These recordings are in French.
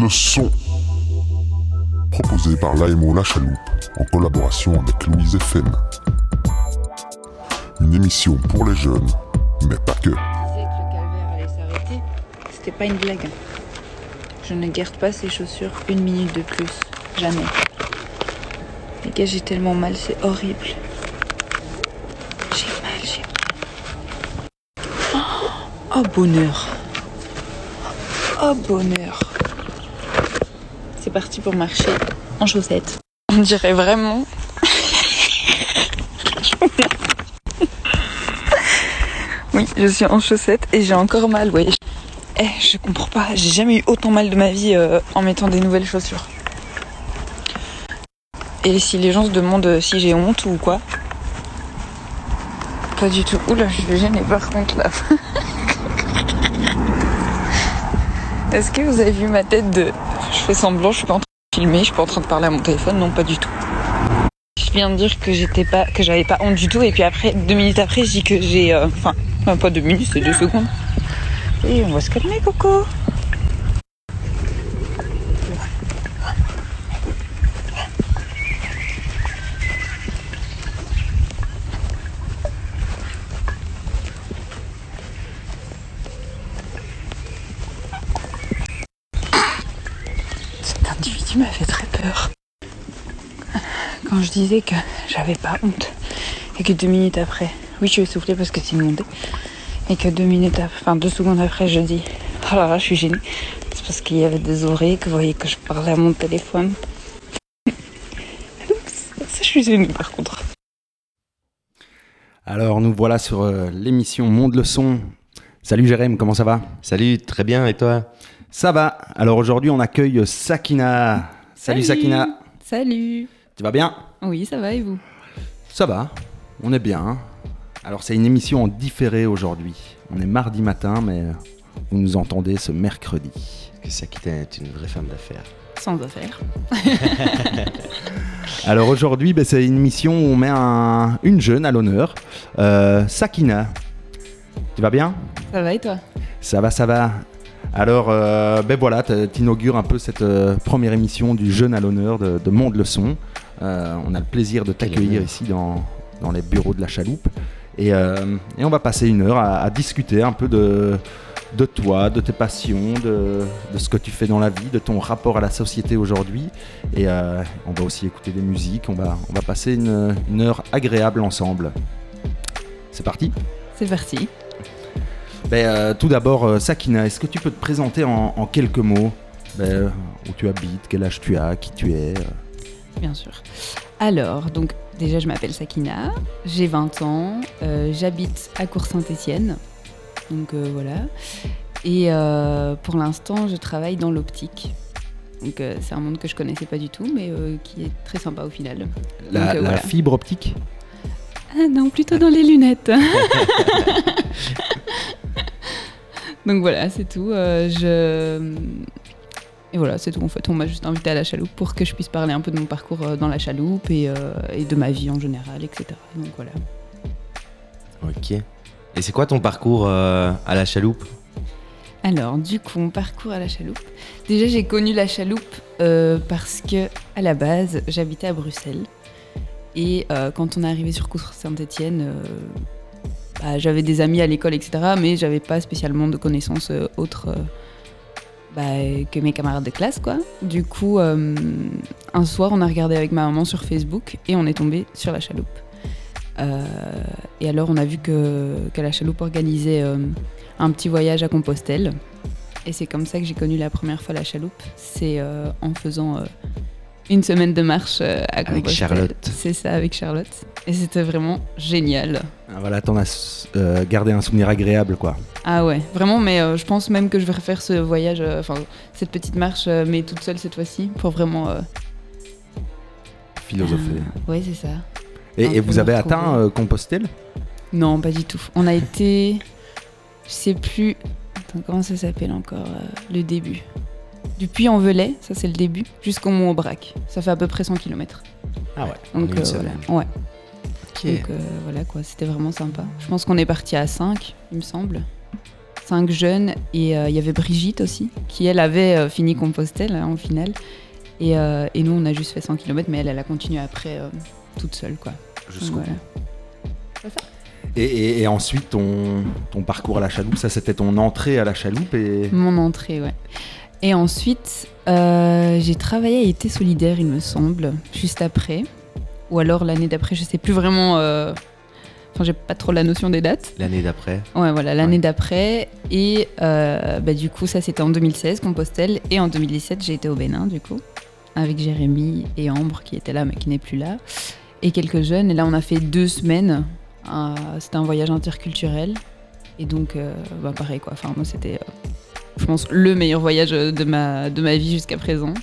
le son. Proposé par l'AMO La Chaloupe en collaboration avec Louise FM. Une émission pour les jeunes, mais pas que. c'était pas une blague. Je ne garde pas ces chaussures une minute de plus. Jamais. Les gars, j'ai tellement mal, c'est horrible. J'ai mal, j'ai mal. Oh, oh, bonheur. Oh bonheur. C'est parti pour marcher en chaussettes. On dirait vraiment. Oui, je suis en chaussettes et j'ai encore mal, ouais. Eh, je comprends pas, j'ai jamais eu autant mal de ma vie euh, en mettant des nouvelles chaussures. Et si les gens se demandent si j'ai honte ou quoi? Pas du tout. Oula, je suis gênée par contre là. Est-ce que vous avez vu ma tête de... Je fais semblant, je suis pas en train de filmer, je suis pas en train de parler à mon téléphone, non pas du tout. Je viens de dire que j'étais pas, que j'avais pas honte du tout, et puis après, deux minutes après, je dis que j'ai, euh, enfin, pas deux minutes, c'est deux secondes. Et on va se calmer, Coco. Cet individu m'a fait très peur. Quand je disais que j'avais pas honte et que deux minutes après, oui, je vais souffler parce que c'est inondé, et que deux minutes, après, enfin deux secondes après, je dis, oh là là, je suis gênée. C'est parce qu'il y avait des oreilles que vous voyez que je parlais à mon téléphone. Ça, je suis gênée par contre. Alors nous voilà sur euh, l'émission Monde le son. Salut Jérém, comment ça va? Salut, très bien, et toi? Ça va. Alors aujourd'hui on accueille Sakina. Salut, Sakina. Salut Tu vas bien Oui, ça va et vous Ça va. On est bien. Alors c'est une émission en différé aujourd'hui. On est mardi matin mais vous nous entendez ce mercredi. Que Sakita est une vraie femme d'affaires. Sans affaire. Alors aujourd'hui ben, c'est une émission où on met un- une jeune à l'honneur. Euh, Sakina. Tu vas bien Ça va et toi? Ça va, ça va. Alors, euh, ben voilà, t'inaugures un peu cette euh, première émission du Jeune à l'honneur de, de Monde le Son. Euh, on a le plaisir de t'accueillir ici dans, dans les bureaux de la chaloupe. Et, et on va passer une heure à, à discuter un peu de, de toi, de tes passions, de, de ce que tu fais dans la vie, de ton rapport à la société aujourd'hui. Et on va aussi écouter des musiques. On va, on va passer une, une heure agréable ensemble. C'est parti? C'est parti. Ben, euh, tout d'abord, euh, Sakina, est-ce que tu peux te présenter en, en quelques mots Ben, Où tu habites, quel âge tu as, qui tu es euh? Bien sûr. Alors, donc déjà je m'appelle Sakina, j'ai 20 ans, euh, j'habite à Cour-Saint-Étienne. Donc euh, voilà. Et euh, pour l'instant, je travaille dans l'optique. Donc euh, c'est un monde que je connaissais pas du tout, mais euh, qui est très sympa au final. la, Donc, euh, la voilà. fibre optique? Ah non, plutôt dans les lunettes. Donc voilà, c'est tout. Euh, je... Et voilà, c'est tout. En fait, on m'a juste invité à la chaloupe pour que je puisse parler un peu de mon parcours euh, dans la chaloupe et, euh, et de ma vie en général, etc. Donc voilà. Ok. Et c'est quoi ton parcours euh, à la chaloupe? Alors, du coup, mon parcours à la chaloupe. Déjà, j'ai connu la chaloupe euh, parce que, à la base, j'habitais à Bruxelles. Et euh, quand on est arrivé sur Cour Saint-Etienne, bah, j'avais des amis à l'école, etc. Mais j'avais pas spécialement de connaissances euh, autres euh, bah, que mes camarades de classe, quoi. Du coup, euh, un soir, on a regardé avec ma maman sur Facebook et on est tombé sur la chaloupe. Euh, et alors, on a vu que, la chaloupe organisait euh, un petit voyage à Compostelle. Et c'est comme ça que j'ai connu la première fois la chaloupe. C'est euh, en faisant euh, une semaine de marche euh, à Avec. Charlotte. C'est ça, avec Charlotte. Et c'était vraiment génial. Ah, Voilà, t'en as euh, gardé un souvenir agréable, quoi. Ah ouais, vraiment, mais euh, je pense même que je vais refaire ce voyage, euh, enfin cette petite marche, mais toute seule cette fois-ci, pour vraiment... Philosopher. euh, ouais, c'est ça. Et, vous avez atteint Compostelle? Non, pas du tout. On a été... Je sais plus... Attends, comment ça s'appelle encore Le début? Du Puy-en-Velay, ça c'est le début, jusqu'au Mont-Aubrac. Ça fait à peu près 100 km. Ah ouais. Donc une euh, voilà. Ouais. Donc euh, voilà quoi, c'était vraiment sympa. Je pense qu'on est parti à 5, il me semble. cinq jeunes et euh, il y avait Brigitte aussi, qui elle avait euh, fini Compostelle hein, en finale. Et, euh, et nous, on a juste fait 100 km, mais elle, elle a continué après euh, toute seule. Quoi. Jusqu'au Voilà. Et, et- et ensuite, ton, ton parcours à la chaloupe, ça c'était ton entrée à la chaloupe et Mon entrée, ouais. Et ensuite, euh, j'ai travaillé à été solidaire, il me semble, juste après. Ou alors l'année d'après, je sais plus vraiment. euh, Enfin, j'ai pas trop la notion des dates. L'année d'après. Ouais, voilà, l'année Ouais. d'après. Et euh, bah, du coup, ça c'était en 2016, Compostelle. Et en 2017, j'ai été au Bénin, du coup, avec Jérémy et Ambre qui étaient là, mais qui n'est plus là. Et quelques jeunes. Et là, on a fait deux semaines. Euh, c'était un voyage interculturel. Et donc, euh, bah, pareil, quoi. Enfin, moi, c'était, je pense, le meilleur voyage de ma, de ma vie jusqu'à présent.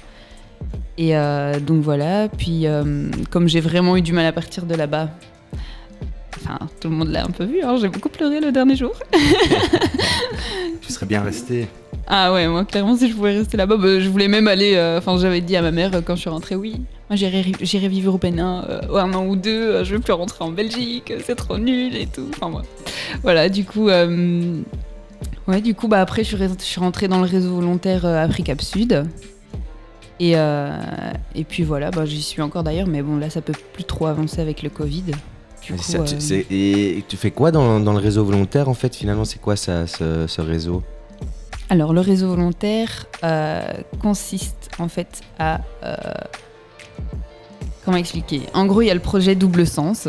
Et euh, donc voilà. Puis, euh, comme j'ai vraiment eu du mal à partir de là-bas, enfin, tout le monde l'a un peu vu, hein, j'ai beaucoup pleuré le dernier jour. tu serais bien resté. Ah ouais, moi clairement si je pouvais rester là-bas, bah, je voulais même aller. euh, Enfin, j'avais dit à ma mère quand je suis rentrée, oui, moi j'irai vivre au Bénin euh, un an ou deux. euh, je veux plus rentrer en Belgique, c'est trop nul et tout. Enfin moi, voilà. Du coup, ouais, du coup, bah après je suis, rentrée dans le réseau volontaire euh, Afrique Sud. Et, euh, et puis voilà, bah, j'y suis encore d'ailleurs, mais bon là ça peut plus trop avancer avec le Covid. Du coup, ça, tu- euh, et tu fais quoi dans, dans le réseau volontaire en fait Finalement, c'est quoi ça, ce, ce réseau? Alors, le réseau volontaire euh, consiste en fait à. comment expliquer? En gros, il y a le projet Double Sens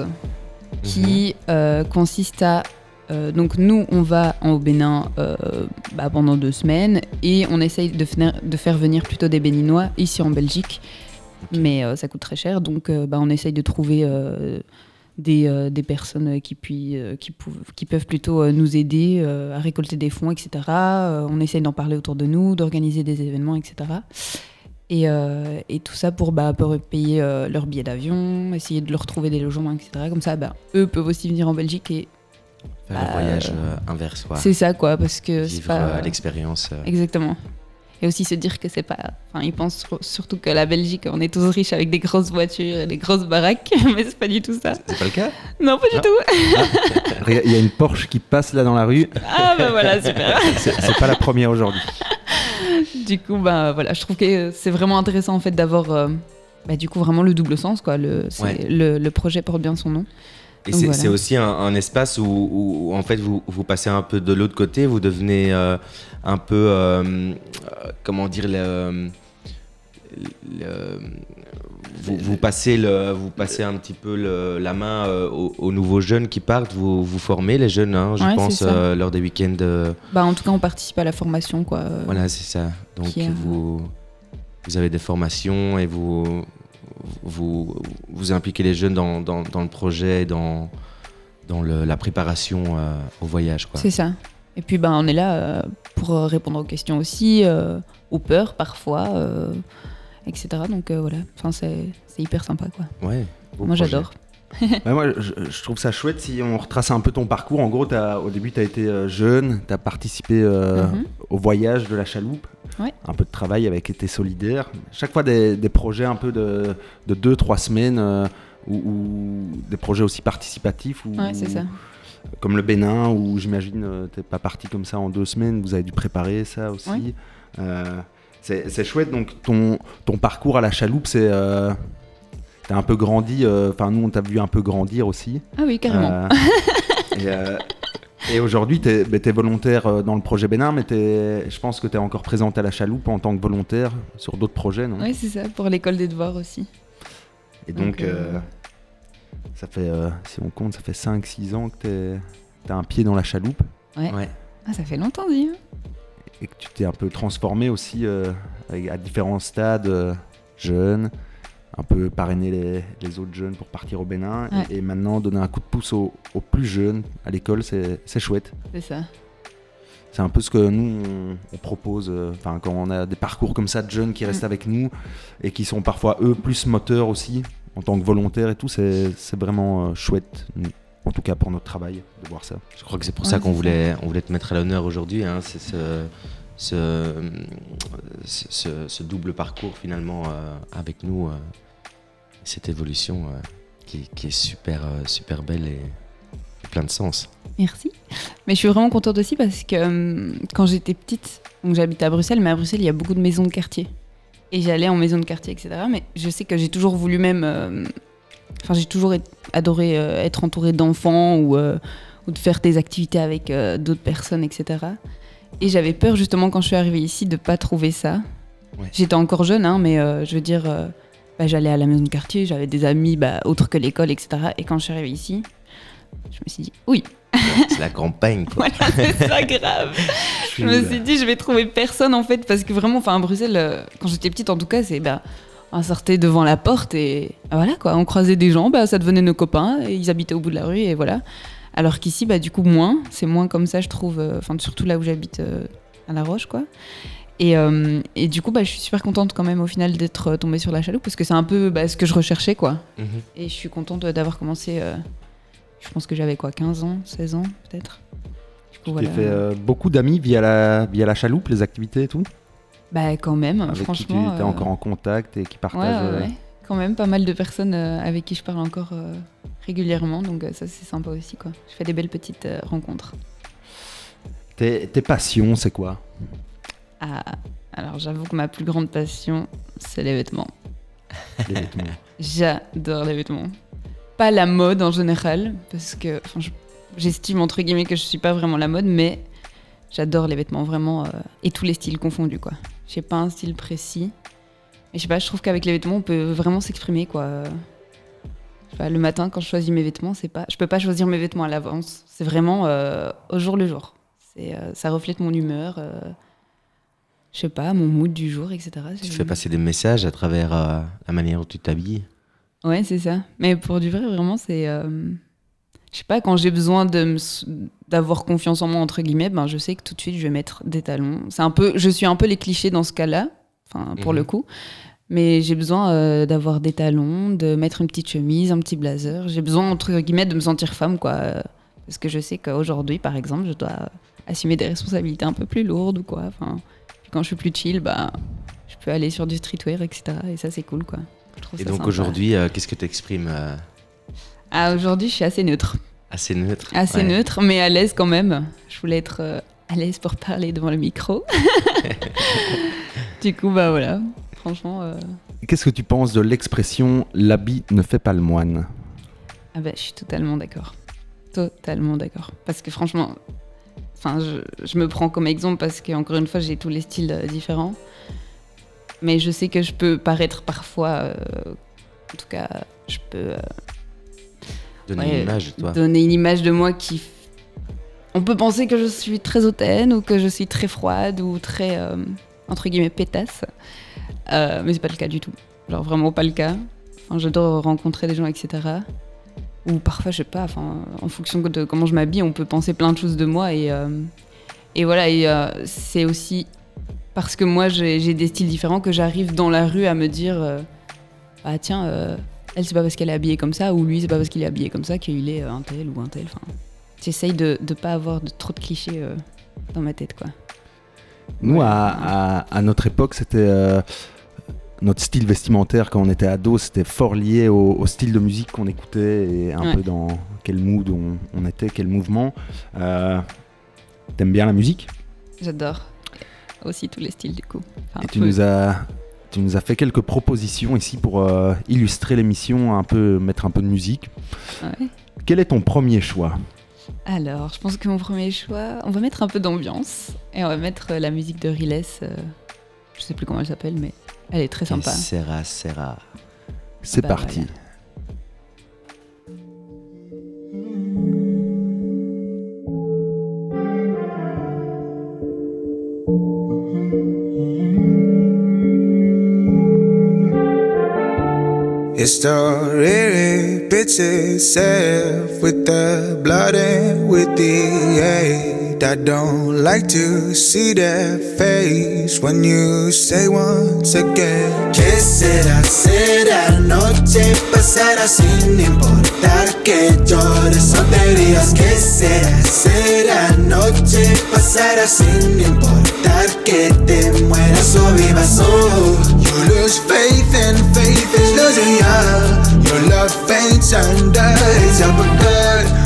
qui euh, consiste à. Euh, donc, nous, on va en- au Bénin euh, bah, pendant deux semaines et on essaye de, faire venir plutôt des Béninois ici en Belgique. Mais euh, ça coûte très cher, donc bah, on essaye de trouver des, des personnes qui, puis, qui, peuvent plutôt nous aider à récolter des fonds, etc. On essaye d'en parler autour de nous, d'organiser des événements, etc. Et, euh, et tout ça pour, bah, pour payer euh, leur billet d'avion, essayer de leur trouver des logements, etc. Comme ça, bah, eux peuvent aussi venir en Belgique et Faire Bah, le voyage euh, inverse, c'est ça, quoi, parce que c'est Vivre pas... euh, l'expérience. euh. Exactement. Et aussi se dire que c'est pas. Enfin, ils pensent sur- surtout que la Belgique, on est tous riches avec des grosses voitures et des grosses baraques, mais c'est pas du tout ça. C'est pas le cas Non, pas du Ah. tout. Il y a une Porsche qui passe là dans la rue. Ah, bah voilà, super. C'est pas la première aujourd'hui. du coup, bah voilà, je trouve que c'est vraiment intéressant en fait d'avoir. euh, bah, du coup, vraiment le double sens, quoi. Le, c'est- Ouais. le, le projet porte bien son nom. Et c'est voilà. aussi un, un espace où, où- où, en fait vous, vous passez un peu de l'autre côté, vous devenez euh, un peu, euh, euh, comment dire, le, le- vous, vous passez le, vous passez un petit peu le- la main euh, aux, aux nouveaux jeunes qui partent, vous, vous formez les jeunes, hein, je Ouais, pense, euh, lors des week-ends. euh, Bah, en tout cas, on participe à la formation, quoi. euh, voilà, c'est ça. Donc vous, vous avez des formations et vous, vous, vous impliquez les jeunes dans, dans, dans le projet, et dans, dans le- la préparation euh, au voyage. C'est ça. Et puis, bah, on est là euh, pour euh, répondre aux questions aussi, euh, aux peurs parfois, etc. Donc voilà, enfin, c'est hyper sympa, quoi. Ouais, Moi, j'adore. Moi, je, je trouve ça chouette si on retrace un peu ton parcours. En gros, as, au début, tu as été euh, jeune, tu as participé euh, Mhm. au voyage de la chaloupe, Ouais. un peu de travail avec été solidaire. Chaque fois, des, des projets un peu de 2-3 semaines euh, ou, ou des projets aussi participatifs. Ou, Ouais, c'est ça. Comme le Bénin, où j'imagine euh, t'es pas parti comme ça en deux semaines, vous avez dû préparer ça aussi. Ouais. Euh, c'est c'est chouette, donc ton, ton parcours à la chaloupe, c'est. T'as un peu grandi, euh, enfin nous on t'a vu un peu grandir aussi. Ah oui, carrément. Euh, et euh, et aujourd'hui, tu es, volontaire euh, dans le projet Bénin, mais t'es- je pense que tu es encore présente à la chaloupe en tant que volontaire sur d'autres projets, non? Ouais, c'est ça, pour l'école des devoirs aussi. Et donc, Donc, euh, euh, ça fait, euh, si on compte, ça fait 5-6 ans que tu as un pied dans la chaloupe Ouais. Ouais. Ah, ça fait longtemps, dit. hein. et que tu t'es un peu transformé aussi euh, à différents stades, euh, jeunes, un peu parrainer les, les autres jeunes pour partir au Bénin, et- Ouais. et, maintenant donner un coup de pouce aux, aux plus jeunes à l'école, c'est c'est chouette. C'est ça. C'est un peu ce que nous on, on propose. euh, Enfin, quand on a des parcours comme ça de jeunes qui restent Mm. avec nous et qui sont parfois eux plus moteurs aussi en tant que volontaires et tout, c'est c'est vraiment euh, chouette. nous, En tout cas pour notre travail de voir ça. Je crois que c'est pour Ouais, ça qu'on voulait, on voulait te mettre à l'honneur aujourd'hui. hein, c'est ce, ce, ce, ce- ce double parcours finalement euh, avec nous, euh, cette évolution euh, qui, qui est super, euh, super belle et, plein de sens. Merci. Mais je suis vraiment contente aussi parce que hum, quand j'étais petite, donc j'habitais à Bruxelles, mais à Bruxelles, il y a beaucoup de maisons de quartier. Et j'allais en maison de quartier, etc. Mais je sais que j'ai toujours voulu même. euh, Enfin, j'ai toujours adoré euh, être entourée d'enfants ou, euh, ou de faire des activités avec euh, d'autres personnes, etc. Et j'avais peur justement quand je suis arrivée ici de pas trouver ça. Ouais. J'étais encore jeune, hein, mais euh, je veux dire, euh, bah, j'allais à la maison de quartier, j'avais des amis bah, autres que l'école, etc. Et quand je suis arrivée ici, je me suis dit, oui, C'est la campagne, quoi. voilà, c'est pas grave. Je me suis dit, je vais trouver personne en fait, parce que vraiment, enfin, à Bruxelles, euh, quand j'étais petite en tout cas, c'est bah, on sortait devant la porte et voilà quoi, on croisait des gens, bah, ça devenait nos copains et ils habitaient au bout de la rue et voilà. Alors qu'ici, bah, du coup, moins, c'est moins comme ça, je trouve, euh, enfin, surtout là où j'habite euh, à La Roche quoi. Et, euh, et du coup, bah, je suis super contente quand même au final d'être euh, tombée sur la chaloupe parce que c'est un peu bah, ce que je recherchais quoi. Mhm. Et je suis contente d'avoir commencé, euh, je pense que j'avais quoi, 15 ans, 16 ans peut-être. Tu voilà. fait euh, beaucoup d'amis via la, via la chaloupe, les activités et tout? Bah quand même, Avec qui tu franchement. es euh, encore en contact et qui partagent. ouais, euh, ouais. Quand même, pas mal de personnes euh, avec qui je parle encore euh, régulièrement, donc euh, ça c'est sympa aussi quoi. Je fais des belles petites euh, rencontres. Tes, tes passions, c'est quoi? Ah, alors j'avoue que ma plus grande passion, c'est les vêtements. les vêtements J'adore les vêtements. Pas la mode en général, parce que enfin, j'estime entre guillemets que je suis pas vraiment la mode, mais j'adore les vêtements vraiment euh, et tous les styles confondus quoi. J'ai pas un style précis, mais je sais pas, je trouve qu'avec les vêtements on peut vraiment s'exprimer quoi. Pas, le matin quand je choisis mes vêtements, c'est pas, je peux pas choisir mes vêtements à l'avance. C'est vraiment euh, au jour le jour. C'est, euh, ça reflète mon humeur. Je sais pas, mon mood du jour, etc. Tu fais passer des messages à travers euh, la manière dont tu t'habilles. Ouais, c'est ça. Mais pour du vrai, vraiment, c'est. euh, Je sais pas, quand j'ai besoin d'avoir confiance en moi, entre guillemets, ben, je sais que tout de suite, je vais mettre des talons. C'est un peu... Je suis un peu les clichés dans ce cas-là, enfin, pour Mhm. le coup. Mais j'ai besoin euh, d'avoir des talons, de mettre une petite chemise, un petit blazer. J'ai besoin, entre guillemets, de me sentir femme, quoi. Parce que je sais qu'aujourd'hui, par exemple, je dois assumer des responsabilités un peu plus lourdes ou quoi. Enfin, quand je suis plus chill, bah, je peux aller sur du streetwear, etc. Et ça, c'est cool, quoi. Je Et donc aujourd'hui, euh, qu'est-ce que tu exprimes Ah, aujourd'hui, je suis assez neutre. Assez neutre. Assez Ouais. neutre, mais à l'aise quand même. Je voulais être euh, à l'aise pour parler devant le micro. du coup, bah voilà. Franchement, euh, Qu'est-ce que tu penses de l'expression l'habit ne fait pas le moine? Ah bah, je suis totalement d'accord. Totalement d'accord. Parce que franchement, enfin, je, je me prends comme exemple parce qu'encore une fois, j'ai tous les styles euh, différents. Mais je sais que je peux paraître parfois, euh, en tout cas, je peux euh, Donner Ouais, une image de toi. donner une image de moi qui. On peut penser que je suis très hautaine ou que je suis très froide ou très, euh, entre guillemets, pétasse. Mais c'est pas le cas du tout. Genre vraiment pas le cas. Enfin, J'adore rencontrer des gens, etc. Ou parfois, je sais pas, enfin, en fonction de comment je m'habille, on peut penser plein de choses de moi. Et, euh, et voilà, et euh, c'est aussi parce que moi, j'ai des styles différents que j'arrive dans la rue à me dire euh, Ah tiens, elle, c'est pas parce qu'elle est habillée comme ça, ou lui, c'est pas parce qu'il est habillé comme ça qu'il est un tel ou un tel. Enfin, j'essaye de ne pas avoir de, trop de clichés dans ma tête, quoi. Nous, Ouais. à, à- à notre époque, c'était notre style vestimentaire quand on était ado, c'était fort lié au, au style de musique qu'on écoutait et un Ouais. peu dans quel mood on, on était, quel mouvement. Euh, T'aimes bien la musique? J'adore. Aussi tous les styles, du coup. Enfin, et tu peu. nous as tu nous as fait quelques propositions ici pour euh, illustrer l'émission, un peu mettre un peu de musique. Ouais. Quel est ton premier choix? Alors, je pense que mon premier choix, on va mettre un peu d'ambiance et on va mettre la musique de Riles. euh, je sais plus comment elle s'appelle, mais elle est très sympa. Serra, serra. C'est Bah, parti. voilà. It's the really bitch itself with the blood and with the hate. I don't like to see that face when you say once again. ¿Qué será? Será noche pasará sin importar que llores tonterías. ¿Qué será? Será noche pasará sin importar que te mueras o vivas. Oh, you lose faith and faith is losing ya. Your love faints under its uppercut.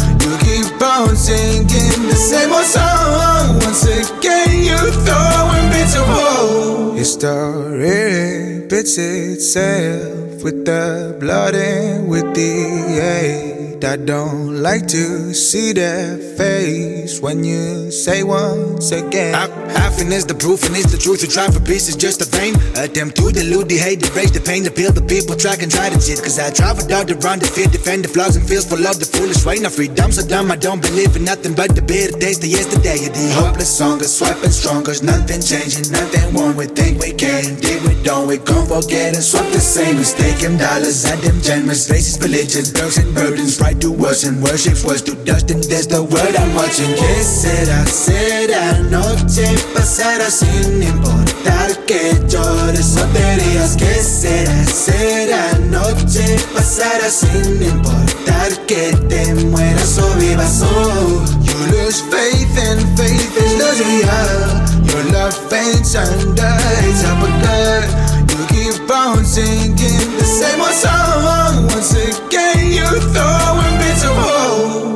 Keep on singing the same old song. Once again, you throwing bits of woe. History repeats itself with the blood and with the hate. I don't like to see that face when you say once again. Halfing is the proof and it's the truth. You try for peace is just a vain attempt to delude the hate, the rage, the pain, to peel the people track and try to cheat. Cause I for dog to run, defeat, defend the flaws and feels full of the foolish way. Now freedom so dumb, I don't believe in nothing but the bitter taste of yesterday. The hopeless song is swiping stronger, nothing changing, nothing wrong. We think we can, dig we don't, we gon' forget and swap the same mistake. Them dollars at them generous, racist religion, girls and burdens, right to worsen, worships was to dust, and there's the word I'm watching. ¿Qué será? Será noche pasará sin importar que llores o te. ¿Qué será? Será noche pasará sin importar que te mueras o vivas. Oh, you lose faith and faith is losing you. Your love faints under its uppercut. You keep on singing the same old song. Once again, you throwing bits of hope.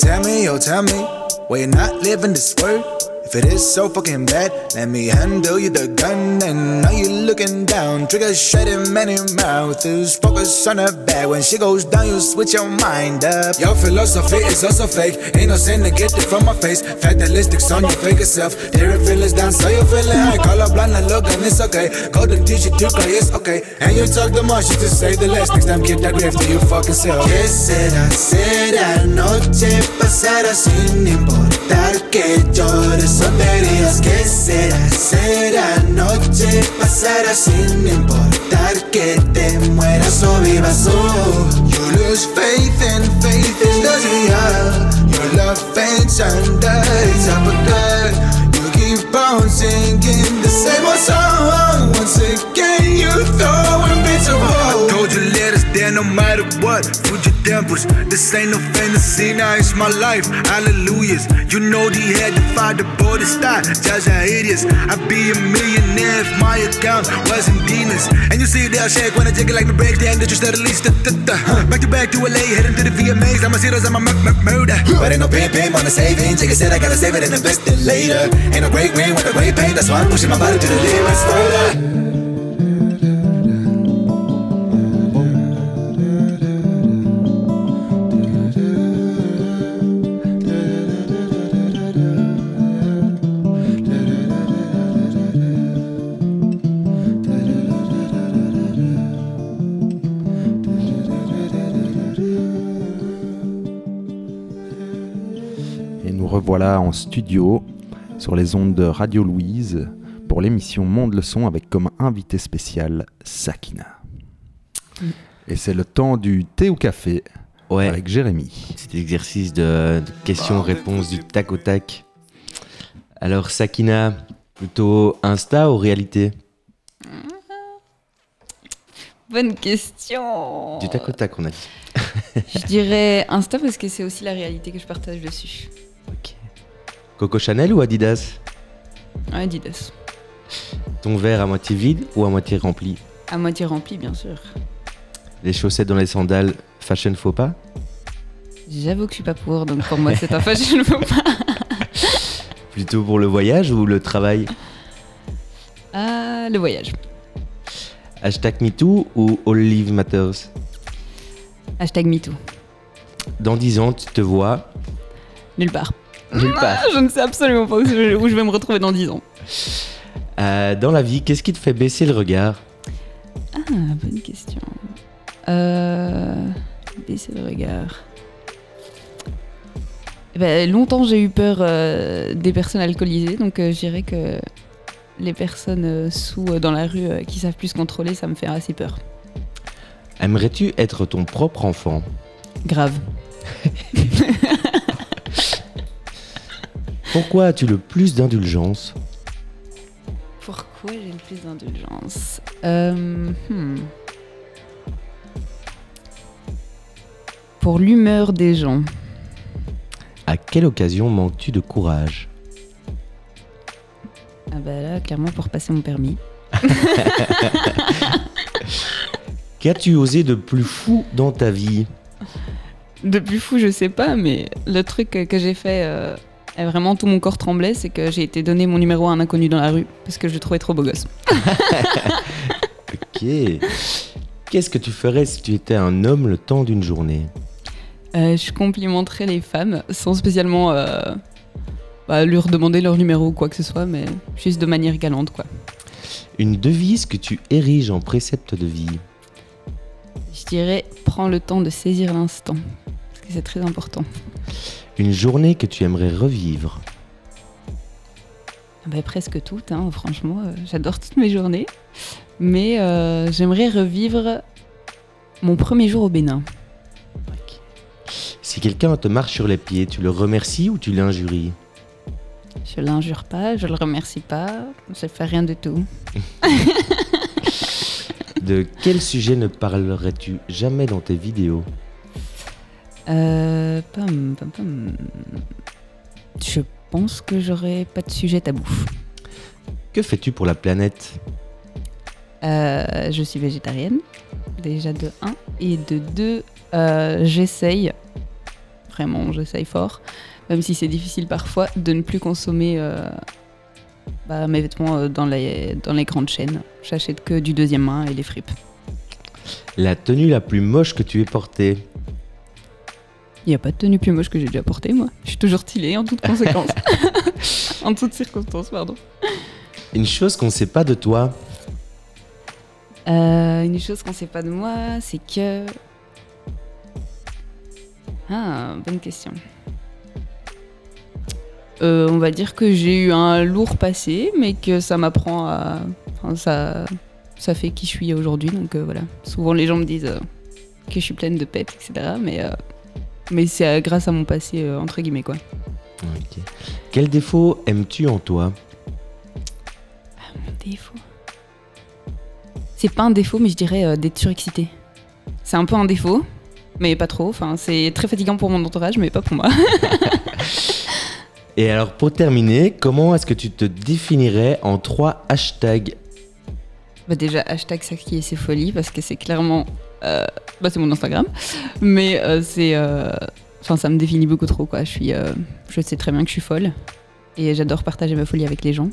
Tell me, oh, tell me, why you not living this word? If it is so fucking bad, let me handle you the gun. And now you looking down, trigger shedding many mouth is focus on her back. When she goes down, you switch your mind up. Your philosophy is also fake, ain't no sin to get it from my face. Fatalistics on your fake self, tearing feelings down, so you feeling high. Call up blind and look, and it's okay. Golden teach you to cry, it's okay. And you talk the most, you to say the less. Next time, keep that grave to you fucking self. ¿Qué será? Será noche pasará sin importar que llores o te rías. ¿Qué será? Será noche pasará sin importar que te mueras o vivas. Oh, you lose faith and faith is losing you. Your love faints under its uppercut. You keep on singing the same old song. Once again, you throwing bits of hope. I told you let us there no matter what. Temples. This ain't no fantasy, now it's my life. Hallelujahs. You know the head to fight the border start. Judge are idiots. I'd be a millionaire if my account wasn't demons. And you see they'll shake when I take it like my break. That you steadily st- st- st- Back to back to LA, heading to the VMAs. I'm a zeros, I'm a m- m- murder. But ain't no pin pin on the saving. Jigga said I gotta save it and invest it later. Ain't no great win with a great pain. That's why I'm pushing my body to the further. Revoilà en studio sur les ondes de Radio Louise pour l'émission Monde le son avec comme invité spécial Sakina. Mm. Et c'est le temps du thé ou café Ouais, avec Jérémy. petit exercice de, de questions-réponses du tac au tac. Alors, Sakina, plutôt Insta ou réalité? Bonne question. Du tac au tac, on a dit. Je dirais Insta parce que c'est aussi la réalité que je partage dessus. Ok. Coco Chanel ou Adidas Adidas. Ton verre à moitié vide ou à moitié rempli À moitié rempli, bien sûr. Les chaussettes dans les sandales, fashion faux pas J'avoue que je suis pas pour, donc pour moi c'est un fashion faux pas. Plutôt pour le voyage ou le travail Ah, le voyage. Hashtag MeToo ou All Matters Hashtag MeToo. Dans 10 ans, tu te vois Nulle part. Nulle part. Ah, je ne sais absolument pas où je, vais me retrouver dans 10 ans. Euh, dans la vie, qu'est-ce qui te fait baisser le regard? Ah, bonne question. Euh... Baisser le regard. Eh ben, longtemps j'ai eu peur euh, des personnes alcoolisées, donc je dirais que les personnes sous dans la rue qui savent plus se contrôler, ça me fait assez peur. Aimerais-tu être ton propre enfant? Grave. Pourquoi as-tu le plus d'indulgence Pourquoi j'ai le plus d'indulgence Euh, hmm. Pour l'humeur des gens. À quelle occasion manques-tu de courage bah là, clairement, pour passer mon permis. Qu'as-tu osé de plus fou dans ta vie De plus fou, je sais pas, mais le truc que que j'ai fait, euh, et vraiment tout mon corps tremblait, c'est que j'ai été donner mon numéro à un inconnu dans la rue parce que je le trouvais trop beau gosse. Ok. Qu'est-ce que tu ferais si tu étais un homme le temps d'une journée? Euh, je complimenterais les femmes sans spécialement euh, bah, leur demander leur numéro ou quoi que ce soit, mais juste de manière galante, quoi. Une devise que tu ériges en précepte de vie? Je dirais, prends le temps de saisir l'instant, parce que c'est très important. Une journée que tu aimerais revivre Ah bah, presque toutes, hein, franchement, euh, j'adore toutes mes journées. Mais euh, j'aimerais revivre mon premier jour au Bénin. Si quelqu'un te marche sur les pieds, tu le remercies ou tu l'injuries? Je l'injure pas, je le remercie pas, je fais rien du tout. De quel sujet ne parlerais-tu jamais dans tes vidéos? Euh. Je pense que j'aurais pas de sujet tabou. Que fais-tu pour la planète? Euh, je suis végétarienne, déjà de 1. Et de 2, j'essaye, vraiment j'essaye fort, même si c'est difficile parfois, de ne plus consommer euh, bah, mes vêtements euh, dans, les, dans les grandes chaînes. J'achète que du deuxième main et les fripes. La tenue la plus moche que tu aies portée? Il n'y a pas de tenue plus moche que j'ai déjà portée, moi. Je suis toujours stylée en toutes conséquences. en toutes circonstances, pardon. Une chose qu'on ne sait pas de toi Euh, une chose qu'on sait pas de moi, c'est que. Ah, bonne question. Euh, on va dire que j'ai eu un lourd passé, mais que ça m'apprend à. enfin, ça, ça fait qui je suis aujourd'hui, donc euh, voilà. Souvent les gens me disent euh, que je suis pleine de pète, etc. Mais, euh, mais c'est euh, grâce à mon passé, euh, entre guillemets, quoi. Quel défaut aimes-tu en toi? Mon défaut. C'est pas un défaut, mais je dirais euh, d'être surexcité. C'est un peu un défaut, mais pas trop. Enfin, c'est très fatigant pour mon entourage, mais pas pour moi. Et alors pour terminer, comment est-ce que tu te définirais en trois hashtags? Bah déjà, hashtag ça qui est ses folies, parce que c'est clairement. Euh, bah, c'est mon Instagram. Mais euh, c'est. euh, Enfin, ça me définit beaucoup trop, quoi. Je suis. je sais très bien que je suis folle. Et j'adore partager ma folie avec les gens.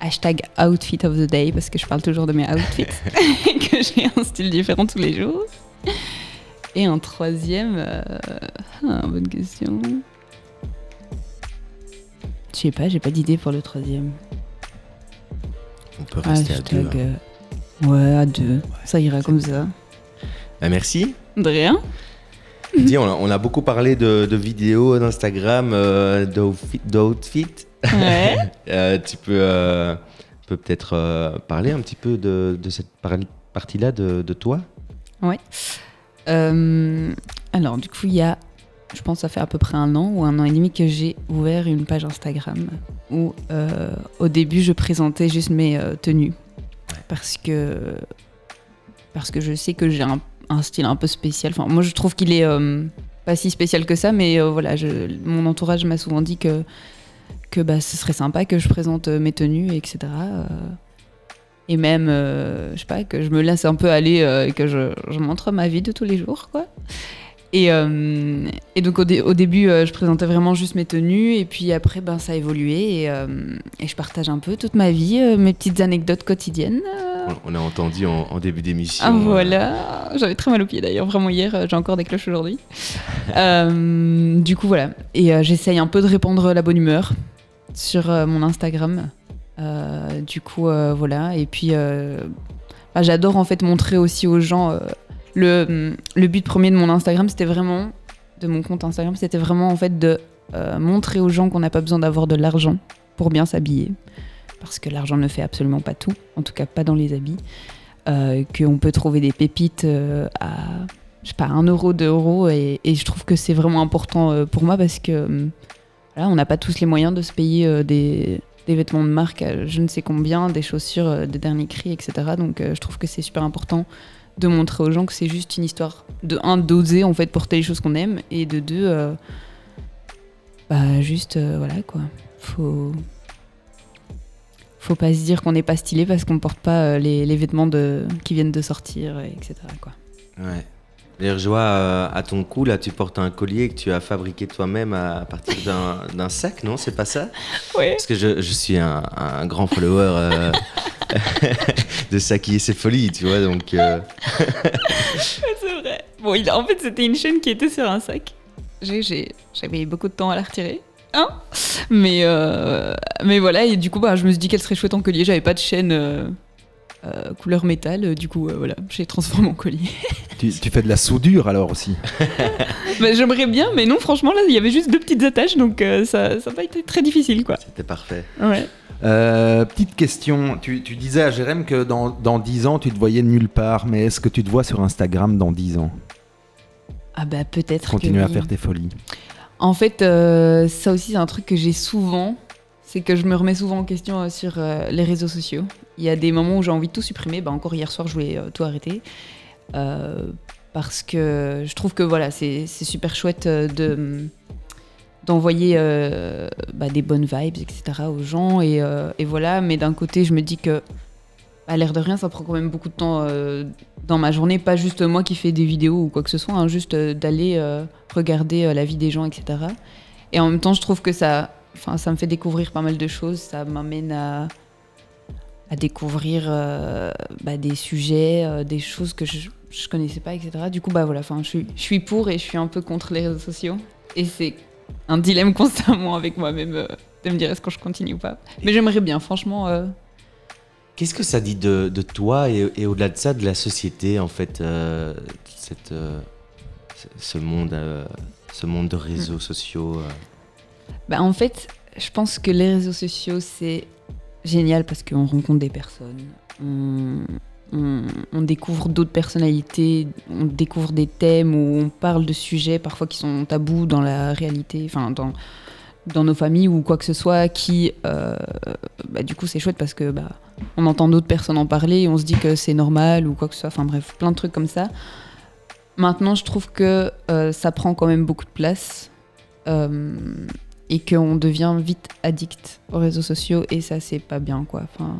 Hashtag outfit of the day, parce que je parle toujours de mes outfits. et que j'ai un style différent tous les jours. Et un troisième. ah, bonne question. Je sais pas, j'ai pas d'idée pour le troisième. On peut rester à deux. Hashtag, hein. Ouais, à deux. ça ira comme ça. Ah, merci. De rien. Dis, on, a, on a beaucoup parlé de, de vidéos, d'Instagram, euh, d'outfit. d'outfit. Ouais. Euh, tu peux euh, peut-être euh, parler un petit peu de, de cette par- partie-là de, de toi? Euh, alors, du coup, il y a, je pense, ça fait à peu près un an ou un an et demi que j'ai ouvert une page Instagram où, au début, je présentais juste mes tenues. Parce que, parce que je sais que j'ai un, un style un peu spécial. Moi, je trouve qu'il est euh, pas si spécial que ça, mais euh, voilà, mon entourage m'a souvent dit que, que bah, ce serait sympa que je présente euh, mes tenues, etc. et même, je sais pas, que je me laisse un peu aller et que je, je montre ma vie de tous les jours, quoi. Et, euh, et donc au, dé- au début, euh, je présentais vraiment juste mes tenues, et puis après, ben, ça a évolué, et, euh, et je partage un peu toute ma vie, mes petites anecdotes quotidiennes. On on a entendu en, en début d'émission. Ah voilà, j'avais très mal aux pieds d'ailleurs, vraiment hier, j'ai encore des cloches aujourd'hui. Du coup voilà, et j'essaye un peu de répandre la bonne humeur sur mon Instagram. Du coup voilà, et puis bah, j'adore en fait montrer aussi aux gens. Le, but premier de mon Instagram, c'était vraiment, de mon compte Instagram, c'était vraiment en fait de euh, montrer aux gens qu'on n'a pas besoin d'avoir de l'argent pour bien s'habiller. Parce que l'argent ne fait absolument pas tout, en tout cas pas dans les habits euh, qu'on peut trouver des pépites euh, à, je sais pas, 1 euro, 2 euros. Et, je trouve que c'est vraiment important pour moi parce que voilà, on n'a pas tous les moyens de se payer des, vêtements de marque à je ne sais combien, des chaussures de dernier cri, etc. Donc je trouve que c'est super important de montrer aux gens que c'est juste une histoire de un d'oser en fait porter les choses qu'on aime et de deux euh, bah juste euh, voilà quoi faut pas se dire qu'on n'est pas stylé parce qu'on porte pas euh, les, vêtements de, qui viennent de sortir, etc. Quoi. Ouais. D'ailleurs, je vois euh, à ton cou, là, tu portes un collier que tu as fabriqué toi-même à partir d'un- sac, non? C'est pas ça? Ouais. Parce que je, je suis un, un grand follower euh, de Saki et ses folies, tu vois, donc... euh, C'est vrai. Bon, il, en fait, c'était une chaîne qui était sur un sac. J'ai- j'ai- J'avais beaucoup de temps à la retirer. Hein? Mais, mais voilà, et du coup, bah, je me suis dit qu'elle serait chouette en collier. J'avais pas de chaîne euh, euh, couleur métal. Du coup, euh, voilà, j'ai transformé mon collier. Tu, tu fais de la soudure alors aussi. Bah, J'aimerais bien, mais non, franchement, là, il y avait juste deux petites attaches, donc euh, ça n'a pas été très difficile, quoi. C'était parfait. Ouais. Euh, petite question, tu, tu disais à Jérém que dans, dans 10 ans tu te voyais nulle part, mais est-ce que tu te vois sur Instagram dans 10 ans? Ah bah peut-être. que Continuer à oui. faire tes folies. En fait, euh, ça aussi, c'est un truc que j'ai souvent. C'est que je me remets souvent en question euh, sur euh, les réseaux sociaux. Il y a des moments où j'ai envie de tout supprimer. Bah, encore hier soir, je voulais euh, tout arrêter. Euh, parce que je trouve que voilà, c'est super chouette euh, de d'envoyer euh, bah, des bonnes vibes, etc. aux gens. Et, voilà, mais d'un côté, je me dis que, à l'air de rien, ça prend quand même beaucoup de temps dans ma journée. Pas juste moi qui fais des vidéos ou quoi que ce soit, hein, juste d'aller regarder la vie des gens, etc. Et en même temps, je trouve que ça, ça me fait découvrir pas mal de choses. Ça m'amène à, à découvrir euh, bah, des sujets, euh, des choses que je, je connaissais pas, etc. Du coup, bah voilà, enfin, je suis, je suis pour et je suis un peu contre les réseaux sociaux. Et c'est un dilemme constamment avec moi-même euh, de me dire est-ce que je continue ou pas. Mais j'aimerais bien, franchement. euh, Qu'est-ce que ça dit de, de toi et, et au-delà de ça, de la société, en fait, euh, cette, euh, ce- ce, monde, euh, ce monde de réseaux sociaux euh? Bah, en fait, je pense que les réseaux sociaux, c'est génial parce qu'on rencontre des personnes, on, découvre d'autres personnalités, on découvre des thèmes où on parle de sujets parfois qui sont tabous dans la réalité, enfin dans, dans nos familles ou quoi que ce soit, qui, euh, bah, du coup, c'est chouette parce que bah, on entend d'autres personnes en parler et on se dit que c'est normal ou quoi que ce soit, enfin bref, plein de trucs comme ça. Maintenant, je trouve que euh, ça prend quand même beaucoup de place. Euh, et qu'on devient vite addict aux réseaux sociaux et ça c'est pas bien quoi. Enfin,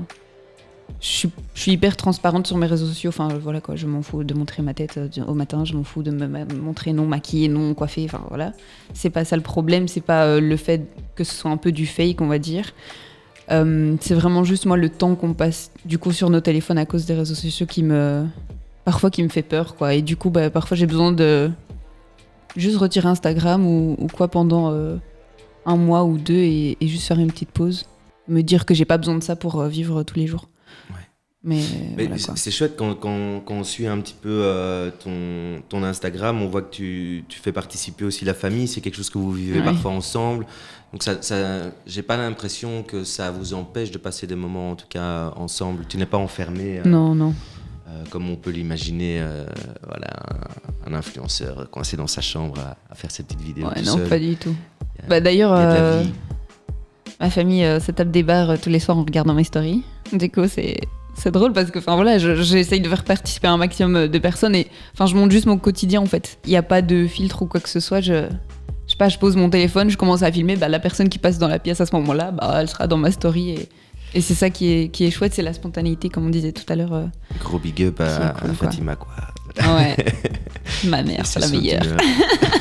je suis, hyper transparente sur mes réseaux sociaux. Enfin voilà quoi, je m'en fous de montrer ma tête euh, au matin, je m'en fous de me montrer non maquillée, non coiffée. Enfin voilà, c'est pas ça le problème, c'est pas euh, le fait que ce soit un peu du fake on va dire. Euh, c'est vraiment juste moi le temps qu'on passe du coup sur nos téléphones à cause des réseaux sociaux qui me parfois qui me fait peur quoi. Et du coup bah, parfois j'ai besoin de juste retirer Instagram ou, quoi pendant un mois ou deux et, et juste faire une petite pause. Me dire que j'ai pas besoin de ça pour euh, vivre tous les jours. Ouais. Mais, Mais voilà, c'est- chouette quand, quand- quand on suit un petit peu euh, ton, ton Instagram, on voit que tu, tu fais participer aussi la famille, c'est quelque chose que vous vivez Ouais. parfois ensemble. Donc ça, ça, j'ai pas l'impression que ça vous empêche de passer des moments en tout cas ensemble. Tu n'es pas enfermé euh, Non, non. euh, comme on peut l'imaginer, voilà, un, un influenceur coincé dans sa chambre à, à faire ses petites vidéos. Ouais, non, seul. pas du tout. Bah, D'ailleurs, euh, ma famille euh, se tape des barres euh, tous les soirs en regardant mes stories. Du coup, c'est. C'est drôle parce que enfin voilà, je- j'essaye de faire participer un maximum euh, de personnes et enfin je montre juste mon quotidien en fait. Il n'y a pas de filtre ou quoi que ce soit. Je, je sais pas, je pose mon téléphone, je commence à filmer. Bah, la personne qui passe dans la pièce à ce moment-là, bah, elle sera dans ma story et, et c'est ça qui est, qui est chouette, c'est la spontanéité comme on disait tout à l'heure. Gros big up à, cool, quoi. Fatima quoi. Ouais, ma mère, c'est la meilleure.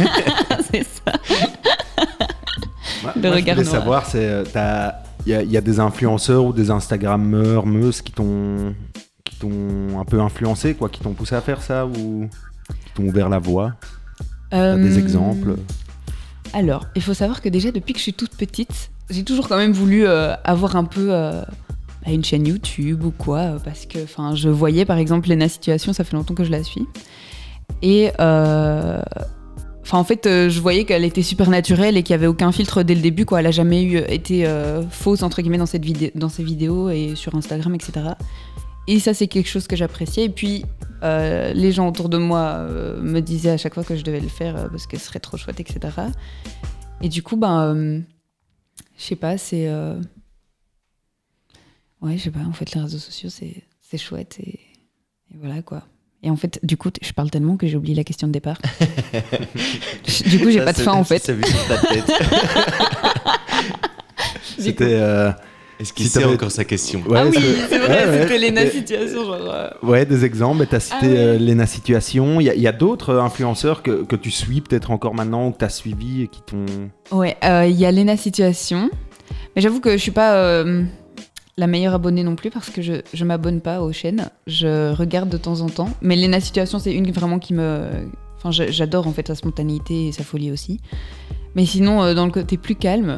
c'est ça. Moi, Le moi, je regard voulais noir. savoir, c'est euh, il y, a- il y a des influenceurs ou des Instagrammeurs, meuses qui t'ont qui t'ont un peu influencé, quoi, qui t'ont poussé à faire ça ou qui t'ont ouvert la voie? Des Euh, exemples? Alors, il faut savoir que déjà depuis que je suis toute petite, j'ai toujours quand même voulu euh, avoir un peu euh, bah, une chaîne YouTube ou quoi, euh, parce que enfin, je voyais par exemple Lena Situation, ça fait longtemps que je la suis, et euh, enfin en fait, euh, je voyais qu'elle était super naturelle et qu'il n'y avait aucun filtre dès le début, quoi. Elle a jamais eu été euh, fausse entre guillemets dans cette vidéo, dans ses vidéos et sur Instagram, etc. Et ça, c'est quelque chose que j'appréciais. Et puis, euh, les gens autour de moi euh, me disaient à chaque fois que je devais le faire euh, parce que ce serait trop chouette, etc. Et du coup, ben, euh, je sais pas, c'est. euh, Ouais, je sais pas, en fait, les réseaux sociaux, c'est chouette et... et voilà quoi. Et en fait, du coup, je parle tellement que j'ai oublié la question de départ. du coup, j'ai pas de fin en fait. C'est vu sur ta tête. C'était euh, Est-ce qu'il Si encore sa question Ouais, ah oui, c'est vrai, Ouais, ouais. c'était Lena Et- Situation, genre. euh, Ouais, des exemples. Tu as cité Ah ouais. euh, Lena Situation. Il y a, d'autres influenceurs que, que tu suis peut-être encore maintenant ou que tu as suivi et qui t'ont. Ouais, euh, il y a Lena Situation. Mais j'avoue que je suis pas euh, la meilleure abonnée non plus parce que je, m'abonne pas aux chaînes. Je regarde de temps en temps. Mais Lena Situation, c'est une vraiment qui me. Enfin, j'adore en fait sa spontanéité et sa folie aussi. Mais sinon, euh, dans le côté plus calme,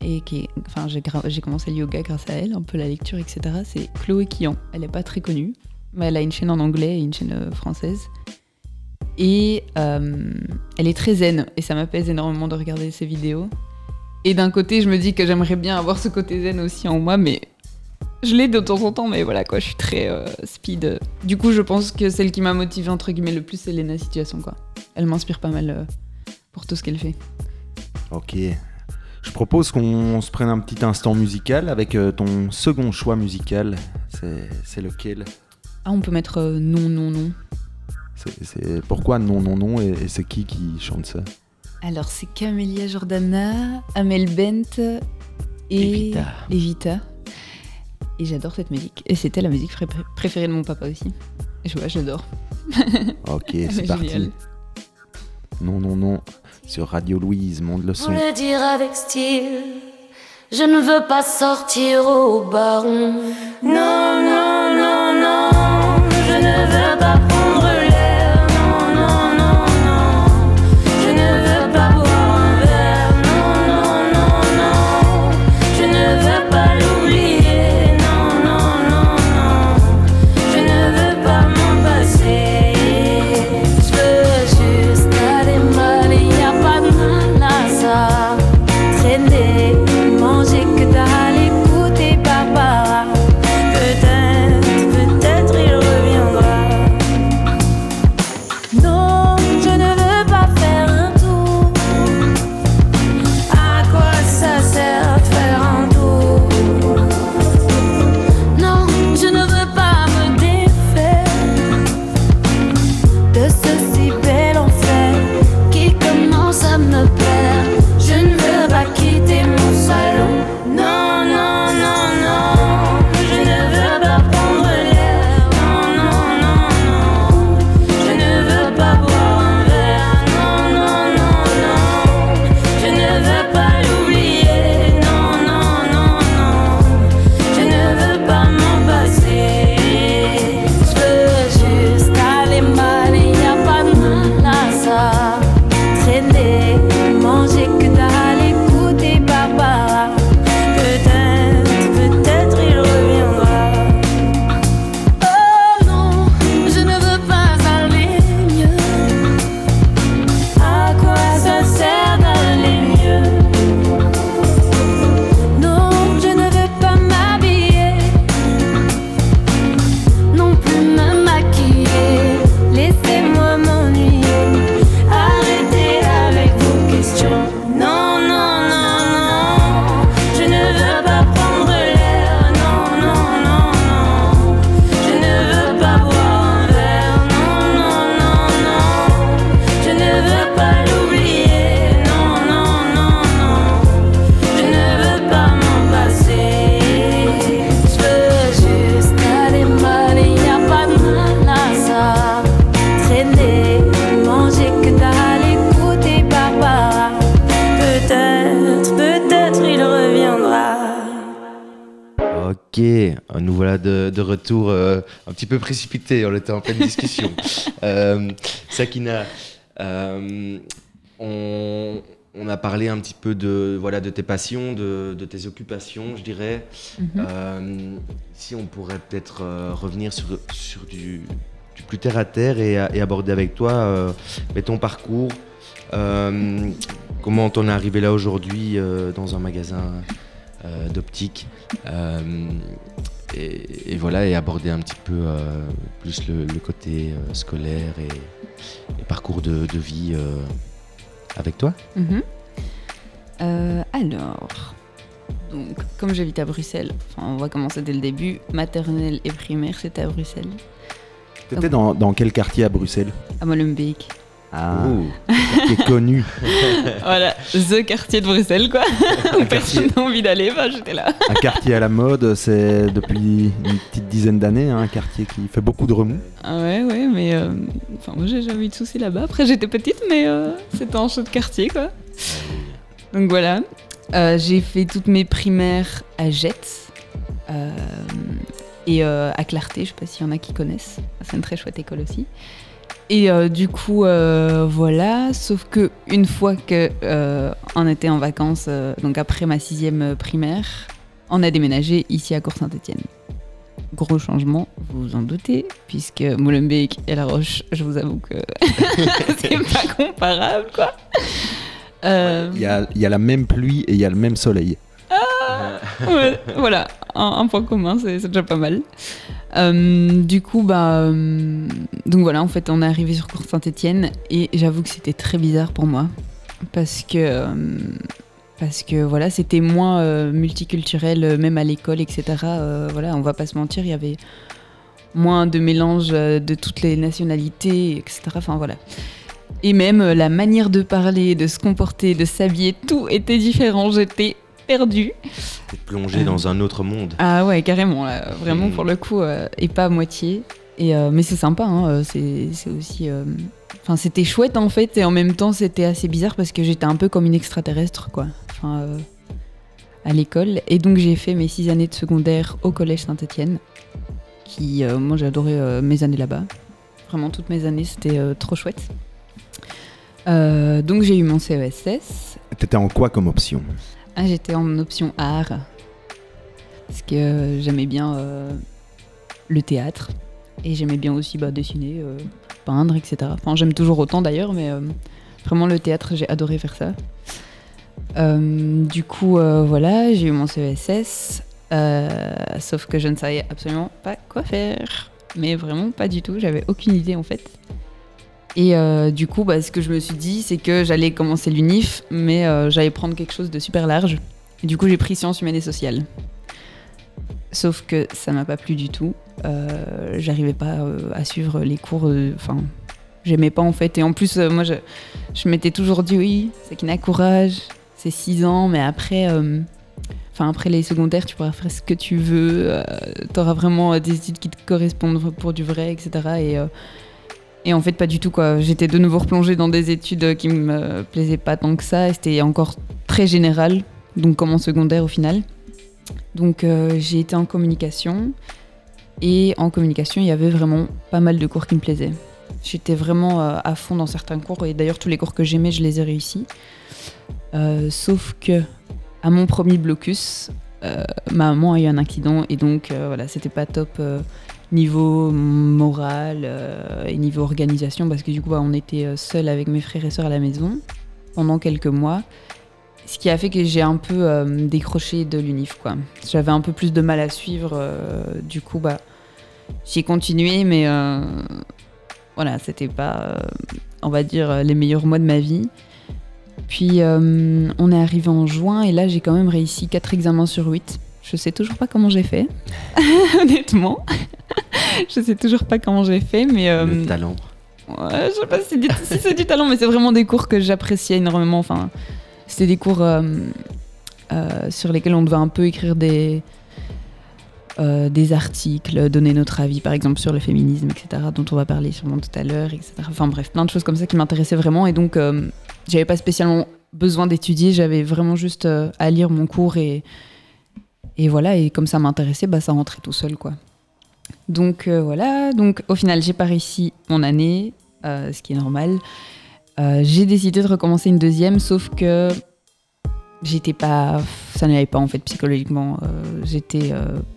et qui Enfin, j'ai commencé le yoga grâce à elle, un peu la lecture, etc. C'est Chloé Kian. Elle est pas très connue, mais elle a une chaîne en anglais et une chaîne euh, française. Et euh, elle est très zen et ça m'apaise énormément de regarder ses vidéos. Et d'un côté, je me dis que j'aimerais bien avoir ce côté zen aussi en moi, mais je l'ai de temps en temps, mais voilà quoi, je suis très euh, speed. Du coup, je pense que celle qui m'a motivée entre guillemets le plus, c'est Lena Situation quoi. Elle m'inspire pas mal euh, pour tout ce qu'elle fait. Ok. Je propose qu'on se prenne un petit instant musical avec euh, ton second choix musical. C'est lequel? Ah, on peut mettre euh, non, non, non. C'est- C'est pourquoi non non non et, et c'est qui qui chante ça? Alors, c'est Camélia Jordana, Amel Bent et Evita. Evita. Et j'adore cette musique. Et c'était la musique pré- préférée de mon papa aussi. Et je vois, j'adore. Ok, Elle c'est est parti. Non non non sur Radio Louise, monte le son. le dire avec style, je ne veux pas sortir au baron. Non, non, petit peu précipité, on était en pleine discussion. Euh, Sakina, euh, on, on a parlé un petit peu de, voilà, de tes passions, de, de tes occupations, je dirais. Mhm. Euh, si on pourrait peut-être revenir sur, sur du, du plus terre à terre et, et aborder avec toi mais ton parcours. Comment t'en es arrivé là aujourd'hui dans un magasin d'optique et, et voilà et aborder un petit peu euh, plus le, le côté euh, scolaire et, et parcours de, de vie euh, avec toi. Mhm. Euh, alors, donc, comme j'habite à Bruxelles, enfin, on va commencer dès le début. Maternelle et primaire, c'était à Bruxelles, T'étais dans, dans quel quartier à Bruxelles? À Molenbeek. Ah, qui est connu. Voilà, the quartier de Bruxelles, quoi. Où personne n'a envie d'aller, bah, j'étais là. Un quartier à la mode, c'est depuis une petite dizaine d'années, hein, un quartier qui fait beaucoup de remous. Ah ouais, ouais, mais. euh, Enfin, moi, j'ai jamais eu de soucis là-bas. Après, j'étais petite, mais euh, c'était un show de quartier, quoi. Donc voilà. Euh, j'ai fait toutes mes primaires à Jette. euh, et euh, à Clarté, je sais pas s'il y en a qui connaissent. C'est une très chouette école aussi. Et euh, du coup, euh, voilà. Sauf que une fois que euh, on était en vacances, euh, donc après ma sixième primaire, on a déménagé ici à Cour-Saint-Étienne. Gros changement, vous vous en doutez, puisque Molenbeek et La Roche, je vous avoue que c'est pas comparable, quoi. Il y a la même pluie et il y a le même soleil. Voilà, un, point commun, c'est déjà pas mal. Euh, du coup, bah, euh, donc voilà, en fait, on est arrivé sur Cour Saint-Étienne et j'avoue que c'était très bizarre pour moi parce que euh, parce que voilà, c'était moins multiculturel, même à l'école, etc. Voilà, on va pas se mentir, il y avait moins de mélange de toutes les nationalités, etc. Enfin voilà. Et même la manière de parler, de se comporter, de s'habiller, tout était différent. J'étais perdue. T'es plongé dans un autre monde. Ah ouais, carrément, là, vraiment Mhm. pour le coup, euh, et pas à moitié. Et, euh, mais c'est sympa, hein, euh, c'est aussi. euh, Enfin, c'était chouette en fait, et en même temps, c'était assez bizarre parce que j'étais un peu comme une extraterrestre, quoi. Enfin, euh, à l'école. Et donc, j'ai fait mes six années de secondaire au collège Saint-Etienne, qui, euh, moi, j'ai adoré euh, mes années là-bas. Vraiment, toutes mes années, c'était euh, trop chouette. Euh, donc, j'ai eu mon CESS. T'étais en quoi comme option? Ah, j'étais en option art. Parce que euh, j'aimais bien euh, le théâtre. Et j'aimais bien aussi bah, dessiner, euh, peindre, etc. Enfin, j'aime toujours autant d'ailleurs, mais vraiment le théâtre, j'ai adoré faire ça. Du coup, voilà, j'ai eu mon CESS. sauf que je ne savais absolument pas quoi faire. Mais vraiment pas du tout, j'avais aucune idée en fait. Et euh, du coup, bah, ce que je me suis dit, c'est que j'allais commencer l'UNIF, mais euh, j'allais prendre quelque chose de super large. Et du coup, j'ai pris sciences humaines et sociales. Sauf que ça m'a pas plu du tout. Euh, J'arrivais pas euh, à suivre les cours. Enfin, j'aimais pas en fait. Et en plus, moi, je, je m'étais toujours dit oui, c'est qu'il n'a courage, c'est 6 ans, mais après. Enfin, après les secondaires, tu pourras faire ce que tu veux. tu auras vraiment des études qui te correspondent pour du vrai, etc. Et, et en fait, pas du tout, quoi. J'étais de nouveau replongée dans des études euh, qui me plaisaient pas tant que ça. C'était encore très général, donc comme en secondaire au final. Donc euh, j'ai été en communication. Et en communication, il y avait vraiment pas mal de cours qui me plaisaient. J'étais vraiment euh, à fond dans certains cours. Et d'ailleurs, tous les cours que j'aimais, je les ai réussis. Sauf que, à mon premier blocus, ma maman a eu un accident. Et donc, voilà, c'était pas top. Niveau moral euh, et niveau organisation parce que du coup bah, on était euh, seuls avec mes frères et sœurs à la maison pendant quelques mois. Ce qui a fait que j'ai un peu euh, décroché de l'unif quoi. J'avais un peu plus de mal à suivre du coup bah j'ai continué mais voilà c'était pas on va dire les meilleurs mois de ma vie. Puis on est arrivé en juin et là j'ai quand même réussi 4 examens sur 8 je sais toujours pas comment j'ai fait honnêtement je sais toujours pas comment j'ai fait, mais. euh, Le talent. ouais, je sais pas si c'est du, si c'est du talent, mais c'est vraiment des cours que j'appréciais énormément. Enfin, c'était des cours euh, euh, sur lesquels on devait un peu écrire des. euh, des articles, donner notre avis par exemple sur le féminisme, etc., dont on va parler sûrement tout à l'heure, etc. Enfin bref, plein de choses comme ça qui m'intéressaient vraiment et donc j'avais pas spécialement besoin d'étudier, j'avais vraiment juste à lire mon cours et, et voilà, et comme ça m'intéressait, bah, ça rentrait tout seul quoi. Donc euh, voilà, donc au final j'ai pas réussi mon année, euh, ce qui est normal. Euh, j'ai décidé de recommencer une deuxième, sauf que j'étais pas, ça n'allait pas en fait psychologiquement, j'étais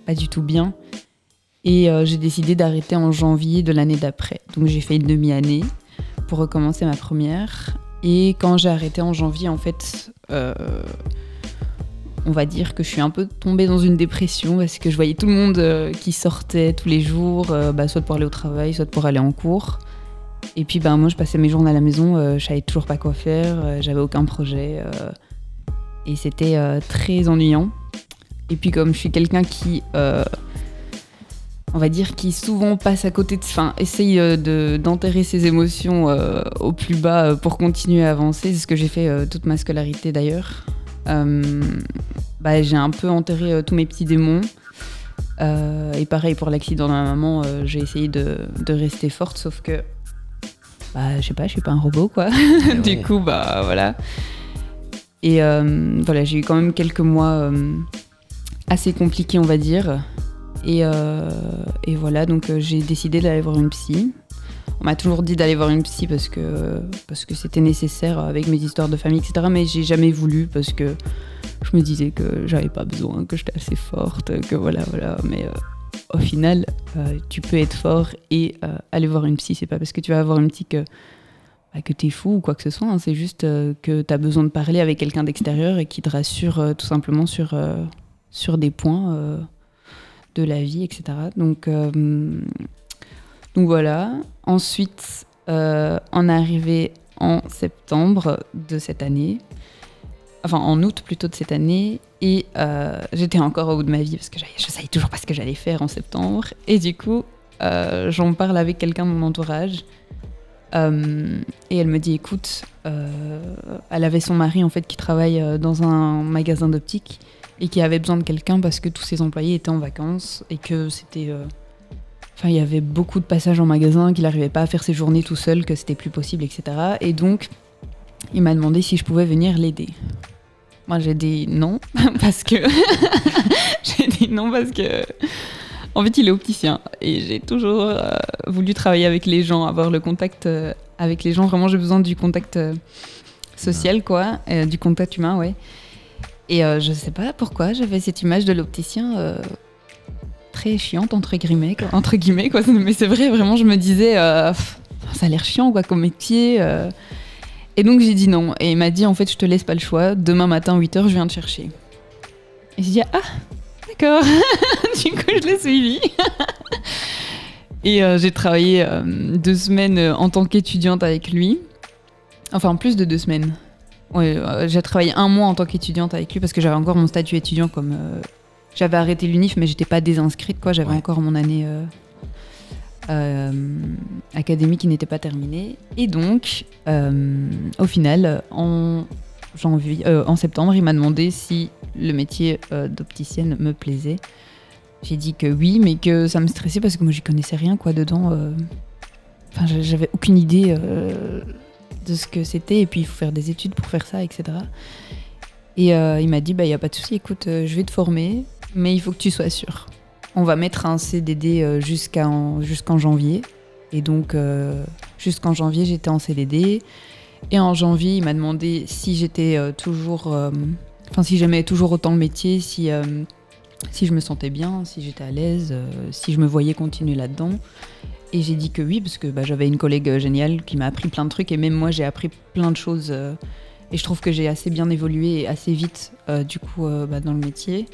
pas du tout bien. Et j'ai décidé d'arrêter en janvier de l'année d'après. Donc j'ai fait une demi-année pour recommencer ma première. Et quand j'ai arrêté en janvier, en fait, on va dire que je suis un peu tombée dans une dépression parce que je voyais tout le monde euh, qui sortait tous les jours, euh, bah, soit pour aller au travail, soit pour aller en cours. Et puis bah, moi, je passais mes journées à la maison, euh, je savais toujours pas quoi faire, j'avais aucun projet. et c'était très ennuyant. Et puis comme je suis quelqu'un qui... on va dire, qui souvent passe à côté de. Enfin, essaye de- d'enterrer ses émotions au plus bas pour continuer à avancer. C'est ce que j'ai fait toute ma scolarité d'ailleurs. Bah, j'ai un peu enterré euh, tous mes petits démons. Euh, et pareil pour l'accident de ma maman, euh, j'ai essayé de, de rester forte, sauf que. Bah, je sais pas, je suis pas un robot quoi. du ouais. coup, bah voilà. Et voilà, j'ai eu quand même quelques mois assez compliqués, on va dire. Et, et voilà, donc j'ai décidé d'aller voir une psy. On m'a toujours dit d'aller voir une psy parce que parce que c'était nécessaire avec mes histoires de famille, etc. Mais j'ai jamais voulu parce que je me disais que j'avais pas besoin, que j'étais assez forte, que voilà, voilà. Mais euh, au final, euh, tu peux être fort et euh, aller voir une psy. C'est pas parce que tu vas voir une psy que bah, que t'es fou ou quoi que ce soit. hein. C'est juste que t'as besoin de parler avec quelqu'un d'extérieur et qui te rassure tout simplement sur sur des points de la vie, etc. Donc donc voilà. Ensuite, euh, on est arrivé en septembre de cette année, enfin en août plutôt de cette année, et euh, j'étais encore au bout de ma vie parce que je savais toujours pas ce que j'allais faire en septembre. Et du coup, euh, j'en parle avec quelqu'un de mon entourage. Euh, et elle me dit, écoute, elle avait son mari en fait qui travaille dans un magasin d'optique et qui avait besoin de quelqu'un parce que tous ses employés étaient en vacances et que c'était Enfin, il y avait beaucoup de passages en magasin, qu'il n'arrivait pas à faire ses journées tout seul, que c'était plus possible, etc. Et donc, il m'a demandé si je pouvais venir l'aider. Moi, j'ai dit non, parce que. j'ai dit non, parce que. En fait, il est opticien. Et j'ai toujours euh, voulu travailler avec les gens, avoir le contact euh, avec les gens. Vraiment, j'ai besoin du contact euh, social, quoi. du contact humain, ouais. Et je sais pas pourquoi, j'avais cette image de l'opticien. Très chiante entre guillemets entre guillemets quoi. Mais c'est vrai vraiment je me disais euh, ça a l'air chiant quoi comme métier euh. et donc j'ai dit non. Et il m'a dit en fait je te laisse pas le choix. Demain matin 8h je viens te chercher. Et j'ai dit ah d'accord. Du coup je l'ai suivi. Et euh, j'ai travaillé deux semaines en tant qu'étudiante avec lui. Enfin plus de deux semaines. J'ai travaillé un mois en tant qu'étudiante avec lui parce que j'avais encore mon statut étudiant comme j'avais arrêté l'UNIF, mais j'étais pas désinscrite, quoi. J'avais Ouais. encore mon année euh, euh, académique qui n'était pas terminée. Et donc, euh, au final, en, janvier, en septembre, il m'a demandé si le métier d'opticienne me plaisait. J'ai dit que oui, mais que ça me stressait parce que moi, j'y connaissais rien, quoi, dedans. Enfin, j'a- j'avais aucune idée de ce que c'était. Et puis, il faut faire des études pour faire ça, etc. Et euh, il m'a dit, bah, il n'y a pas de souci, écoute, euh, je vais te former, mais il faut que tu sois sûr. On va mettre un CDD euh, jusqu'en janvier. Et donc, euh, jusqu'en janvier, j'étais en CDD. Et en janvier, il m'a demandé si j'étais euh, toujours. Enfin, si j'aimais toujours autant le métier, si, si je me sentais bien, si j'étais à l'aise, si je me voyais continuer là-dedans. Et j'ai dit que oui, parce que bah, j'avais une collègue géniale qui m'a appris plein de trucs. Et même moi, j'ai appris plein de choses. et je trouve que j'ai assez bien évolué et assez vite, du coup, bah, dans le métier.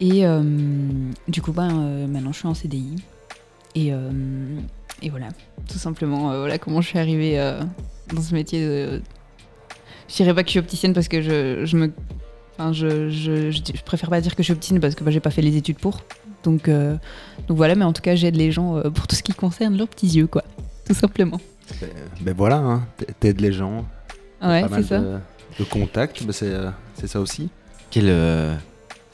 Et euh, du coup, bah, euh, maintenant, je suis en CDI. Et, euh, et voilà, tout simplement, euh, voilà comment je suis arrivée euh, dans ce métier. De... Je dirais pas que je suis opticienne parce que je, je me. Enfin, je, je, je, préfère pas dire que je suis opticienne parce que bah, j'ai pas fait les études pour. Donc, euh, donc voilà, mais en tout cas, j'aide les gens euh, pour tout ce qui concerne leurs petits yeux, quoi. Tout simplement. Ben voilà, hein, t'aides les gens. Ouais, pas c'est mal ça. De, de contacts, ben c'est c'est ça aussi. Quel, euh,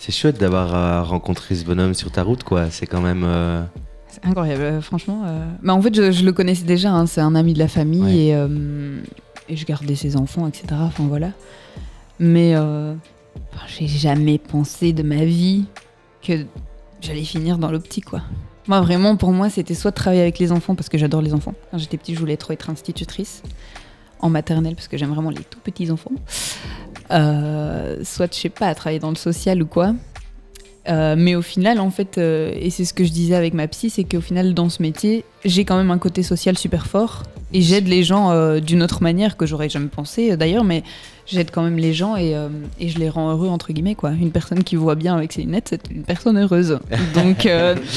c'est chouette d'avoir euh, rencontré ce bonhomme sur ta route, quoi. C'est quand même. euh, C'est incroyable, euh, franchement. euh. Bah, en fait, je, je le connaissais déjà, hein, c'est un ami de la famille Ouais. et, euh, et je gardais ses enfants, etc. Enfin voilà. Mais enfin, j'ai jamais pensé de ma vie que j'allais finir dans l'optique, quoi. Moi, vraiment, pour moi, c'était soit de travailler avec les enfants parce que j'adore les enfants. Quand j'étais petite, je voulais trop être institutrice en maternelle parce que j'aime vraiment les tout petits enfants. Euh, soit, je sais pas, travailler dans le social ou quoi. Euh, mais au final, en fait, euh, et c'est ce que je disais avec ma psy, c'est qu'au final, dans ce métier, j'ai quand même un côté social super fort et j'aide les gens euh, d'une autre manière que j'aurais jamais pensé d'ailleurs, mais j'aide quand même les gens et, et je les rends heureux, entre guillemets, quoi. Une personne qui voit bien avec ses lunettes, c'est une personne heureuse. Donc,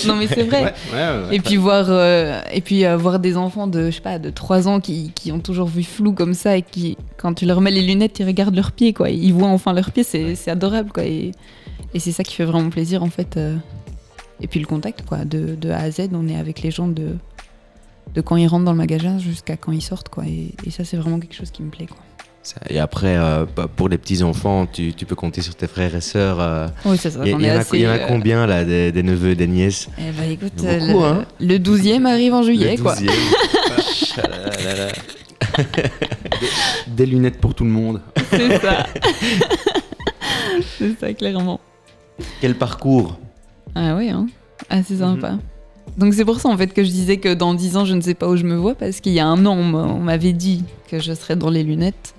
non, mais c'est vrai. Et puis voir, et puis voir des enfants de, je sais pas, de 3 ans qui, qui ont toujours vu flou comme ça et qui, quand tu leur mets les lunettes, ils regardent leurs pieds, quoi. Ils voient enfin leurs pieds, c'est c'est adorable, quoi. Et, et c'est ça qui fait vraiment plaisir, en fait. euh. Et puis le contact, quoi, de, de A à Z, on est avec les gens de, de quand ils rentrent dans le magasin jusqu'à quand ils sortent, quoi. Et, et ça, c'est vraiment quelque chose qui me plaît, quoi. Et après, euh, bah, pour les petits enfants, tu, tu peux compter sur tes frères et sœurs. euh, Oui, c'est ça. Il y, y assez, y en a combien là, des, des neveux et des nièces? Eh bah écoute, beaucoup, le, hein. le 12e arrive en juillet, Le quoi. 12e. Ah là là là. Des lunettes pour tout le monde. C'est ça. c'est ça, clairement. Quel parcours Ah oui, hein. assez sympa. Donc c'est pour ça en fait que je disais que dans 10 ans je ne sais pas où je me vois parce qu'il y a un an on m'a- on m'avait dit que je serais dans les lunettes.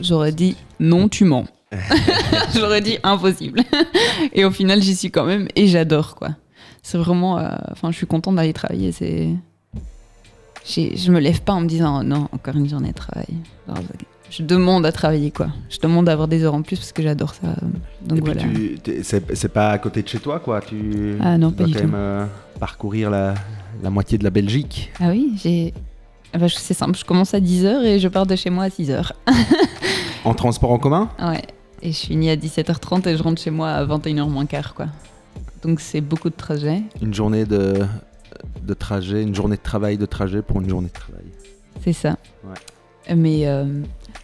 J'aurais dit non tu mens. J'aurais dit impossible. et au final j'y suis quand même et j'adore quoi. C'est vraiment, euh, enfin je suis contente d'aller travailler. C'est, je me lève pas en me disant oh non encore une journée de travail. Je demande à travailler quoi. Je demande d'avoir des heures en plus parce que j'adore ça. Donc Et voilà. t'es- c'est pas à côté de chez toi, quoi. Tu Ah non, tu pas dois du quand tout. même euh, parcourir la, la moitié de la Belgique. Ah oui, j'ai. Ah bah, c'est simple, je commence à 10h et je pars de chez moi à 6h. En transport en commun? Ouais. Et je finis à 17h30 et je rentre chez moi à 21h moins quart, quoi. Donc c'est beaucoup de trajet. Une journée de, de trajet, une journée de travail de trajet pour une journée de travail. C'est ça. Ouais. Mais, euh,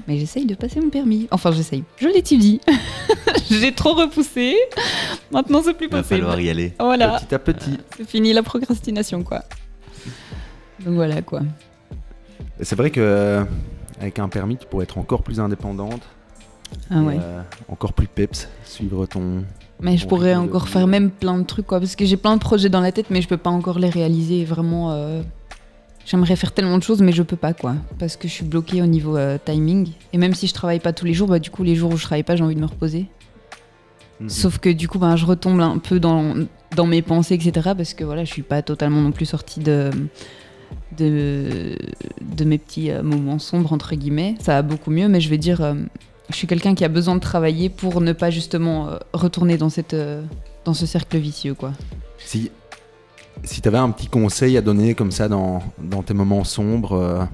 mais j'essaye de passer mon permis. Enfin, j'essaye. Je l'étudie. J'ai trop repoussé. Maintenant, c'est plus Il va possible. falloir y aller. Voilà. Petit à petit. C'est fini la procrastination, quoi. Donc voilà, quoi. C'est vrai que euh, avec un permis, tu pourrais être encore plus indépendante, Ah ouais. euh, encore plus peps, suivre ton. Mais je pourrais de encore faire même plein de trucs, quoi. Parce que j'ai plein de projets dans la tête, mais je peux pas encore les réaliser. Vraiment, euh, j'aimerais faire tellement de choses, mais je peux pas, quoi. Parce que je suis bloquée au niveau euh, timing. Et même si je travaille pas tous les jours, bah, du coup, les jours où je travaille pas, j'ai envie de me reposer. Mhm. Sauf que du coup, bah, je retombe un peu dans, dans mes pensées, etc. Parce que voilà, je suis pas totalement non plus sortie de, de, de mes petits euh, moments sombres, entre guillemets. Ça va beaucoup mieux, mais je vais dire, euh, je suis quelqu'un qui a besoin de travailler pour ne pas justement retourner dans, cette, dans ce cercle vicieux, quoi. Si, si tu avais un petit conseil à donner comme ça dans, dans tes moments sombres, euh,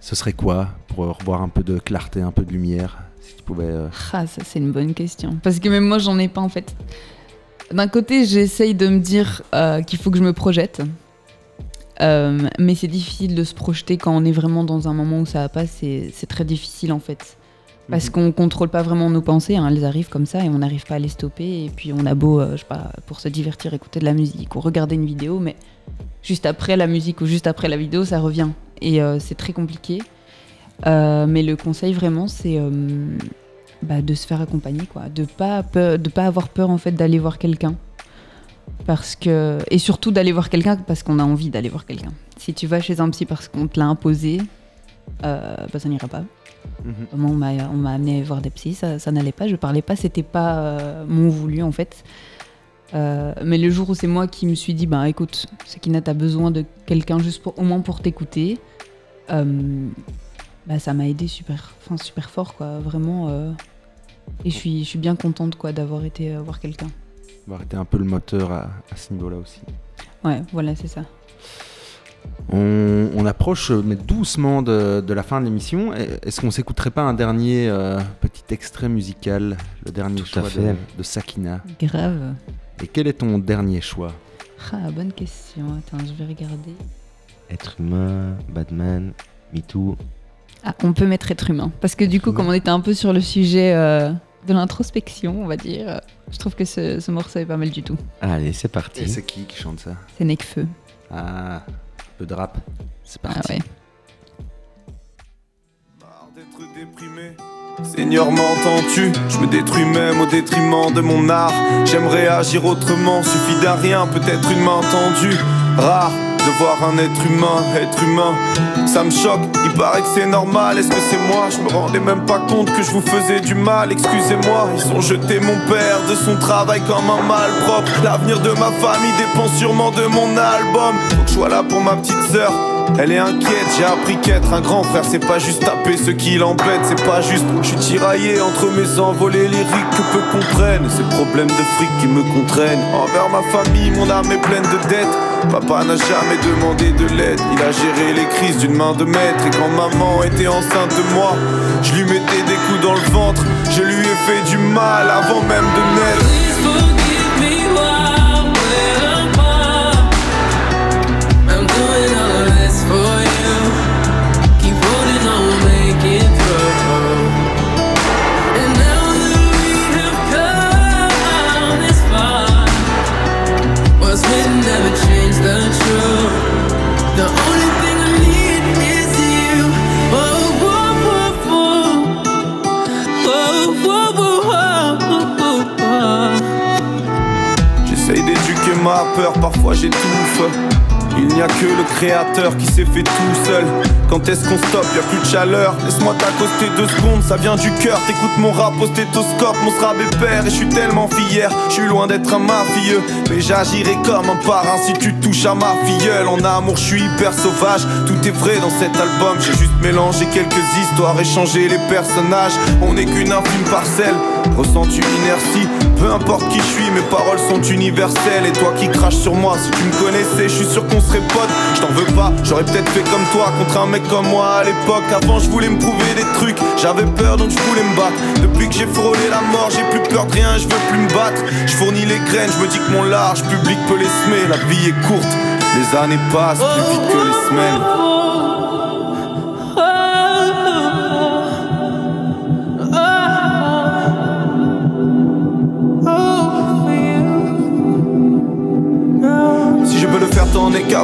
ce serait quoi pour revoir un peu de clarté, un peu de lumière Si tu euh, Ah, ça, c'est une bonne question. Parce que même moi, j'en ai pas, en fait. D'un côté, j'essaye de me dire euh, qu'il faut que je me projette. Mais c'est difficile de se projeter quand on est vraiment dans un moment où ça va pas. C'est très difficile, en fait. Parce Mhm. qu'on contrôle pas vraiment nos pensées. hein, elles arrivent comme ça et on n'arrive pas à les stopper. Et puis, on a beau, euh, je sais pas, pour se divertir, écouter de la musique ou regarder une vidéo, mais juste après la musique ou juste après la vidéo, ça revient. Et euh, c'est très compliqué. Euh, mais le conseil vraiment, c'est bah, de se faire accompagner, quoi. De pas peur- de pas avoir peur en fait d'aller voir quelqu'un, parce que et surtout d'aller voir quelqu'un parce qu'on a envie d'aller voir quelqu'un. Si tu vas chez un psy parce qu'on te l'a imposé, bah, ça n'ira pas. Mhm. On m'a on m'a amené voir des psys, ça, ça n'allait pas, je parlais pas, c'était pas euh, mon voulu en fait. Euh, mais le jour où c'est moi qui me suis dit, bah écoute, Sakina, t'as besoin de quelqu'un juste pour, au moins pour t'écouter, euh, bah ça m'a aidé super, enfin super fort quoi, vraiment. euh, et je suis, je suis bien contente quoi d'avoir été voir quelqu'un. Va arrêter un peu le moteur à, à ce niveau-là aussi. Ouais, voilà, c'est ça. On, on approche euh, mais doucement de, de la fin de l'émission. Et- Est-ce qu'on s'écouterait pas un dernier euh, petit extrait musical, le dernier Tout à choix fait. de, de Sakina? Grave. Et quel est ton dernier choix? Ah, bonne question. Attends, je vais regarder. Être humain, Batman, MeToo. Ah, on peut mettre être humain. Parce que du coup, humain. comme on était un peu sur le sujet euh, de l'introspection, on va dire, je trouve que ce, ce morceau est pas mal du tout. Allez, c'est Et parti. c'est qui qui chante ça? C'est Necfeu. Ah, peu de rap. C'est Ah parti. ouais. Marre d'être déprimé. Seigneur, m'entends-tu? Je me détruis même au détriment de mon art. J'aimerais agir autrement, suffit d'un rien, peut-être une main tendue. Rare de voir un être humain, être humain. Ça me choque, il paraît que c'est normal. Est-ce que c'est moi? Je me rendais même pas compte que je vous faisais du mal. Excusez-moi, ils ont jeté mon père de son travail comme un malpropre. L'avenir de ma famille dépend sûrement de mon album. Faut que je sois là pour ma petite sœur. Elle est inquiète, j'ai appris qu'être un grand frère, c'est pas juste taper ce qui l'embête, c'est pas juste. Je suis tiraillé entre mes envolées lyriques que peu comprennent. Ces problèmes de fric qui me contraignent. Envers ma famille, mon âme est pleine de dettes. Papa n'a jamais demandé de l'aide. Il a géré les crises d'une main de maître. Et quand maman était enceinte de moi, je lui mettais des coups dans le ventre. Je lui ai fait du mal avant même de naître. Parfois j'étouffe. Il n'y a que le créateur qui s'est fait tout seul. Quand est-ce qu'on stoppe, y a plus de chaleur. Laisse-moi t'accoster deux secondes, ça vient du cœur. T'écoutes mon rap au stéthoscope, mon est père. Et je suis tellement fier, je suis loin d'être un mafieux. Mais j'agirai comme un parrain si tu touches à ma filleule. En amour, je suis hyper sauvage. Tout est vrai dans cet album. J'ai juste mélangé quelques histoires et changé les personnages. On n'est qu'une infime parcelle. Ressens-tu l'inertie Peu importe qui je suis, mes paroles sont universelles. Et toi qui craches sur moi, si tu me connaissais, je suis sûr qu'on serait potes. Je t'en veux pas, j'aurais peut-être fait comme toi contre un mec comme moi à l'époque. Avant, je voulais me prouver des trucs, j'avais peur donc je voulais me battre. Depuis que j'ai frôlé la mort, j'ai plus peur de rien, je veux plus me battre. Je fournis les graines, je me dis que mon large public peut les semer. La vie est courte, les années passent plus vite que les semaines.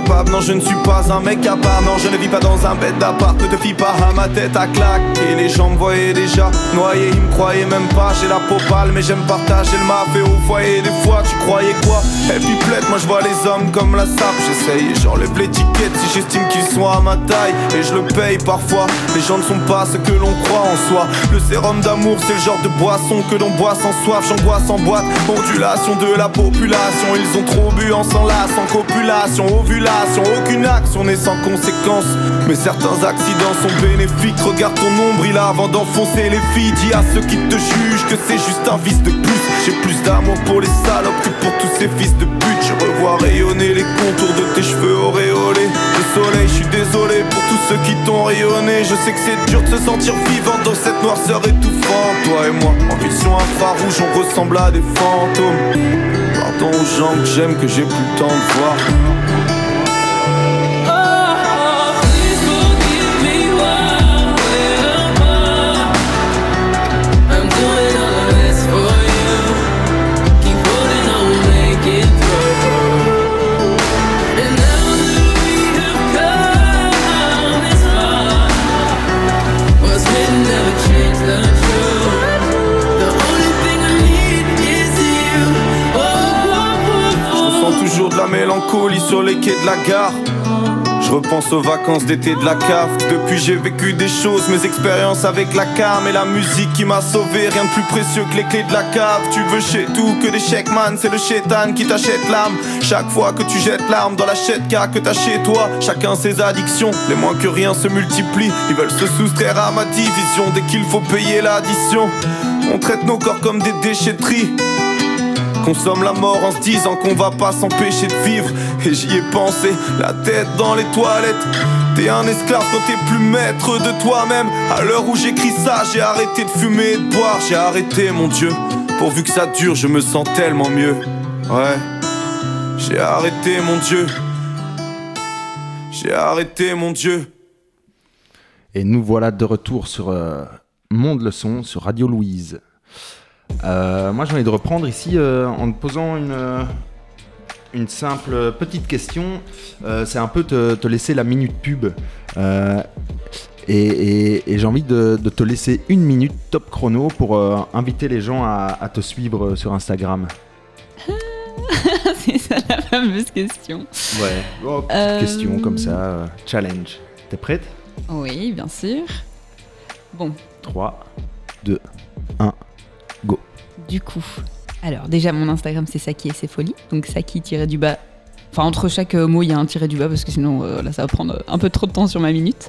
Non, je ne suis pas un mec à part. Non, je ne vis pas dans un bête d'appart. Ne te fie pas à ma tête à claque. Et les gens me voyaient déjà noyé. Ils me croyaient même pas. J'ai la peau pâle, mais j'aime partager le mafé au foyer. Des fois, tu croyais quoi? Et puis, plaide, moi je vois les hommes comme la sape. J'enlève l'étiquette si j'estime qu'ils sont à ma taille. Et je le paye parfois. Les gens ne sont pas ce que l'on croit en soi. Le sérum d'amour, c'est le genre de boisson que l'on boit sans soif. J'angoisse en boîte. Ondulation de la population. Ils ont trop bu en s'enlace, sans copulation, ovulation. Aucune action n'est sans conséquence. Mais certains accidents sont bénéfiques. Regarde ton nombril avant d'enfoncer les filles. Dis à ceux qui te jugent que c'est juste un vice de plus. J'ai plus d'amour pour les salopes que pour tous ces fils de pute. Je revois rayonner les contours de tes cheveux auréolés. Le soleil, je suis désolé pour tous ceux qui t'ont rayonné. Je sais que c'est dur de se sentir vivant dans cette noirceur étouffante. Toi et moi, en vision infrarouge, on ressemble à des fantômes. Pardon aux gens que j'aime, que j'ai plus le temps de voir. Sur les quais de la gare. Je repense aux vacances d'été de la cave. Depuis j'ai vécu des choses, mes expériences avec la cam et la musique qui m'a sauvé. Rien de plus précieux que les clés de la cave. Tu veux chez tout que des chèques man, c'est le chétan qui t'achète l'âme. Chaque fois que tu jettes l'arme dans la car que t'as chez toi, chacun ses addictions. Les moins que rien se multiplient, ils veulent se soustraire à ma division dès qu'il faut payer l'addition. On traite nos corps comme des déchetteries. Consomme la mort en se disant qu'on va pas s'empêcher de vivre. Et j'y ai pensé, la tête dans les toilettes. T'es un esclave quand t'es plus maître de toi-même. À l'heure où j'écris ça, j'ai arrêté de fumer et de boire. J'ai arrêté, mon Dieu. Pourvu que ça dure, je me sens tellement mieux. Ouais. J'ai arrêté, mon Dieu. J'ai arrêté, mon Dieu. Et nous voilà de retour sur euh, Monde le Son, sur Radio Louise. Euh, moi, j'ai envie de reprendre ici euh, en te posant une, euh, une simple petite question. Euh, c'est un peu te, te laisser la minute pub. Et et- et j'ai envie de, de te laisser une minute top chrono pour inviter les gens à, à te suivre sur Instagram. C'est ça la fameuse question. Ouais. Oh, petite question comme ça, challenge. T'es prête? Oui, bien sûr. Bon, 3, 2, 1, go. Du coup, alors déjà mon Instagram c'est Saki et ses folies, donc Saki tiré du bas. Enfin entre chaque euh, mot il y a un tiré du bas parce que sinon euh, là ça va prendre un peu trop de temps sur ma minute.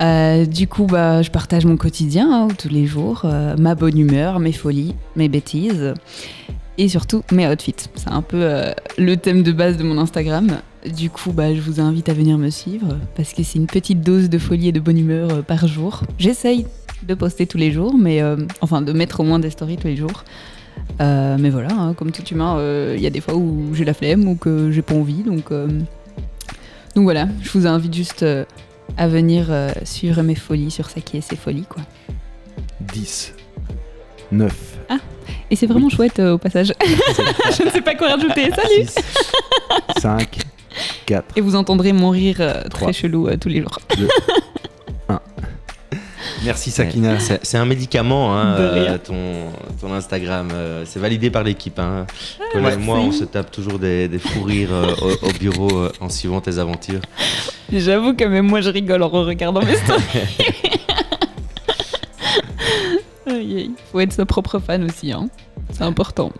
Euh, du coup bah je partage mon quotidien hein, tous les jours, euh, ma bonne humeur, mes folies, mes bêtises et surtout mes outfits. C'est un peu euh, le thème de base de mon Instagram. Du coup bah je vous invite à venir me suivre parce que c'est une petite dose de folie et de bonne humeur euh, par jour. J'essaye de poster tous les jours, mais euh, enfin de mettre au moins des stories tous les jours. Euh, mais voilà, hein, comme tout humain, euh, il y a des fois où j'ai la flemme ou que j'ai pas envie. Donc, donc voilà, je vous invite juste à venir suivre mes folies sur Saki et ses folies. Quoi. 10, 9, Et c'est vraiment chouette euh, au passage. je ne sais pas quoi rajouter. Salut 6, 5, 4, Et vous entendrez mon rire euh, très chelou euh, tous les jours. Merci Sakina. C'est c'est un médicament, hein, euh, ton, ton Instagram. euh, c'est validé par l'équipe. Hein. Colin et moi, on se tape toujours des, des fous rires euh, au, au bureau euh, en suivant tes aventures. J'avoue que même moi je rigole en regardant mes stories. Aïe. Faut être sa propre fan aussi, hein. C'est important.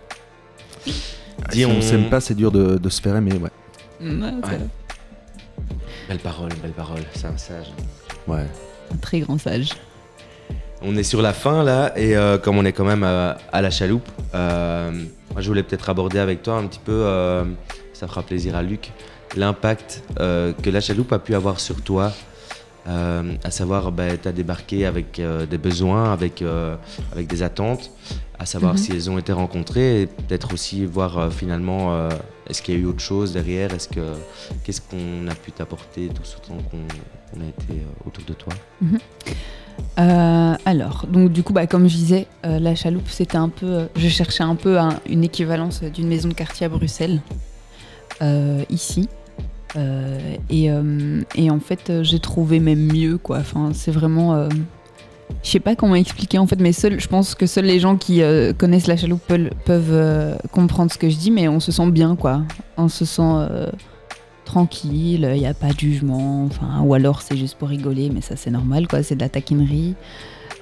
Dis, Si on s'aime pas, c'est dur de, de se faire aimer, ouais. Ouais, c'est Ouais. Belle parole, belle parole. C'est un sage. ouais. un très grand sage. On est sur la fin là, et euh, comme on est quand même euh, à la chaloupe, euh, moi je voulais peut-être aborder avec toi un petit peu, ça fera plaisir à Luc, l'impact que la chaloupe a pu avoir sur toi. à savoir, ben, tu as débarqué avec des besoins, avec, avec des attentes, à savoir Mhm. si elles ont été rencontrées, et peut-être aussi voir finalement est-ce qu'il y a eu autre chose derrière, est-ce que qu'est-ce qu'on a pu t'apporter tout ce temps qu'on a été autour de toi? Euh, alors, donc du coup, bah, comme je disais, euh, la chaloupe, c'était un peu. euh, je cherchais un peu un- une équivalence d'une maison de quartier à Bruxelles, ici. Et, en fait, j'ai trouvé même mieux, quoi. Enfin, c'est vraiment. je sais pas comment expliquer en fait, mais seul, je pense que seuls les gens qui connaissent la chaloupe peuvent, comprendre ce que je dis, mais on se sent bien, quoi. On se sent tranquille, il n'y a pas de jugement, enfin, ou alors c'est juste pour rigoler, mais ça c'est normal, quoi. C'est de la taquinerie.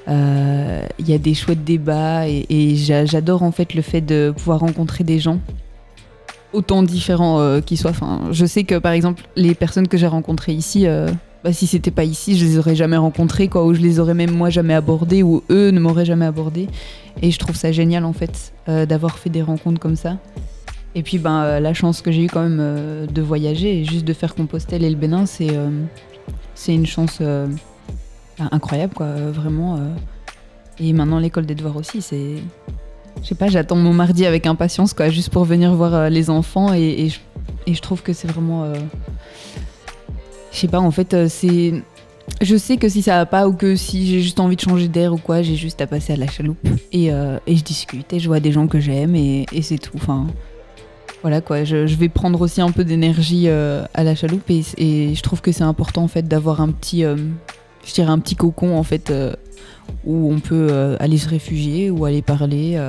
Euh, Il y a des chouettes débats et, et j'a- j'adore en fait le fait de pouvoir rencontrer des gens autant différents euh, qu'ils soient. Enfin, je sais que par exemple les personnes que j'ai rencontrées ici, euh, bah, si c'était pas ici, je les aurais jamais rencontrées, quoi, ou je les aurais même moi jamais abordées, ou eux ne m'auraient jamais abordées. Et je trouve ça génial en fait d'avoir fait des rencontres comme ça. Et puis ben euh, la chance que j'ai eu quand même euh, de voyager et juste de faire Compostelle et le Bénin, c'est euh, une chance ben, incroyable quoi, vraiment. Et maintenant l'école des devoirs aussi, c'est je sais pas, j'attends mon mardi avec impatience quoi, juste pour venir voir les enfants et, je, et je trouve que c'est vraiment je sais pas en fait c'est je sais que si ça va pas ou que si j'ai juste envie de changer d'air ou quoi, j'ai juste à passer à la chaloupe et, et je discute et je vois des gens que j'aime et, et c'est tout. Enfin, voilà quoi, je, vais prendre aussi un peu d'énergie euh, à la chaloupe et, je trouve que c'est important en fait d'avoir un petit, euh, je dirais un petit cocon en fait euh, où on peut aller se réfugier ou aller parler,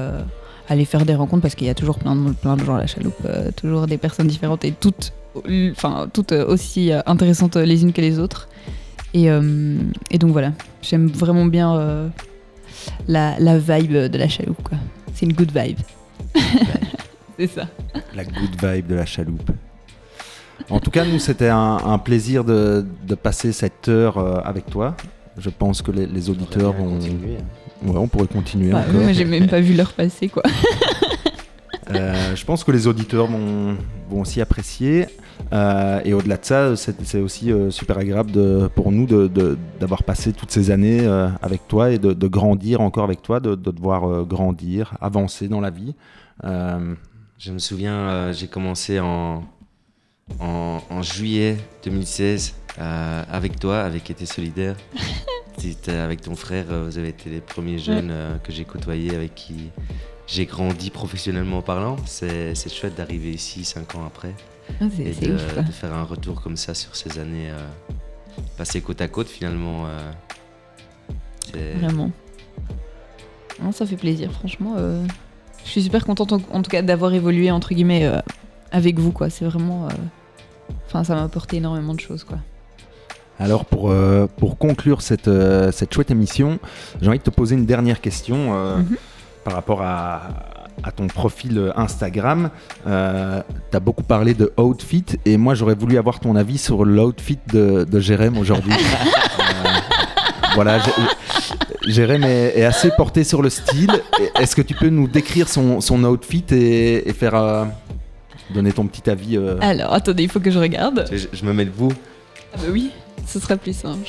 aller faire des rencontres parce qu'il y a toujours plein de, plein de gens à la chaloupe, toujours des personnes différentes et toutes, enfin toutes aussi intéressantes les unes que les autres. Et, donc voilà, j'aime vraiment bien la, vibe de la chaloupe. C'est une good vibe. c'est ça. La good vibe de la chaloupe. En tout cas, nous, c'était un, un plaisir de, de passer cette heure euh, avec toi. Je pense que les, les auditeurs On continuer, hein. Ouais, on pourrait continuer Bah, encore. moi j'ai même pas vu l'heure passer quoi. Euh, je pense que les auditeurs vont, vont aussi apprécier. Euh, et au-delà de ça, c'est c'est aussi euh, super agréable de- pour nous de- de- d'avoir passé toutes ces années euh, avec toi et de, de grandir encore avec toi, de, de te voir euh, grandir, avancer dans la vie. Je me souviens, euh, j'ai commencé en, en, en juillet 2016 euh, avec toi, avec Été Solidaire. Avec ton frère, euh, vous avez été les premiers jeunes que j'ai côtoyés, avec qui j'ai grandi professionnellement parlant. C'est chouette d'arriver ici cinq ans après Ah, et de, ouf quoi. de faire un retour comme ça sur ces années passées côte à côte finalement. Vraiment. Non, ça fait plaisir, franchement. euh, Je suis super contente en, tout cas d'avoir évolué entre guillemets euh, avec vous quoi. C'est vraiment. euh, Enfin, ça m'a apporté énormément de choses quoi. Alors pour, euh, pour conclure cette, euh, cette chouette émission, j'ai envie de te poser une dernière question euh, Mhm. par rapport à, à ton profil Instagram. Tu as beaucoup parlé de outfit et moi j'aurais voulu avoir ton avis sur l'outfit de, de Jérém aujourd'hui. Voilà, Jérém est, est assez porté sur le style. Est-ce que tu peux nous décrire son, son outfit et, et faire euh, donner ton petit avis euh, Alors, attendez, il faut que je regarde. Je, je me mets debout. Ah bah oui, ce sera plus simple.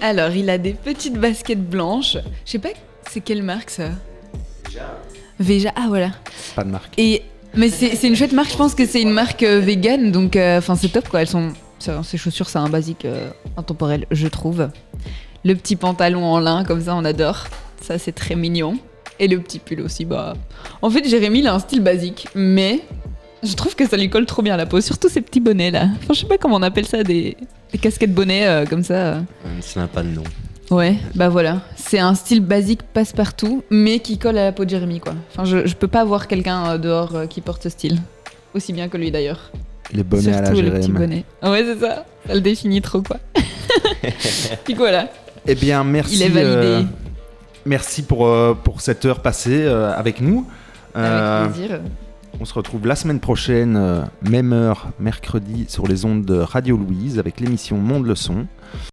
Alors, il a des petites baskets blanches. Je sais pas, c'est quelle marque ça Veja. Ah voilà. Pas de marque. Et mais c'est c'est une chouette marque. Je pense que c'est une marque euh, vegan, donc euh, enfin c'est top quoi. Elles sont ces chaussures, c'est un basique euh, intemporel, je trouve. Le petit pantalon en lin comme ça, on adore. Ça c'est très mignon. Et le petit pull aussi, bah. En fait, Jérémy, il a un style basique, mais je trouve que ça lui colle trop bien à la peau, surtout ces petits bonnets là. Enfin, je sais pas comment on appelle ça, des, des casquettes bonnets euh, comme ça. euh. Ça n'a pas de nom. Ouais, bah voilà. C'est un style basique passe-partout, mais qui colle à la peau de Jérémy, quoi. Enfin, je, je peux pas voir quelqu'un euh, dehors euh, qui porte ce style. Aussi bien que lui, d'ailleurs. Les bonnets à la Surtout le petit Jérém. bonnet. Ouais, c'est ça. Ça le définit trop, quoi. Puis voilà. Eh bien, merci. Il est validé. euh, merci pour, euh, pour cette heure passée euh, avec nous. Avec plaisir. on se retrouve la semaine prochaine, même heure, mercredi, sur les ondes de Radio Louise avec l'émission Monde le Son.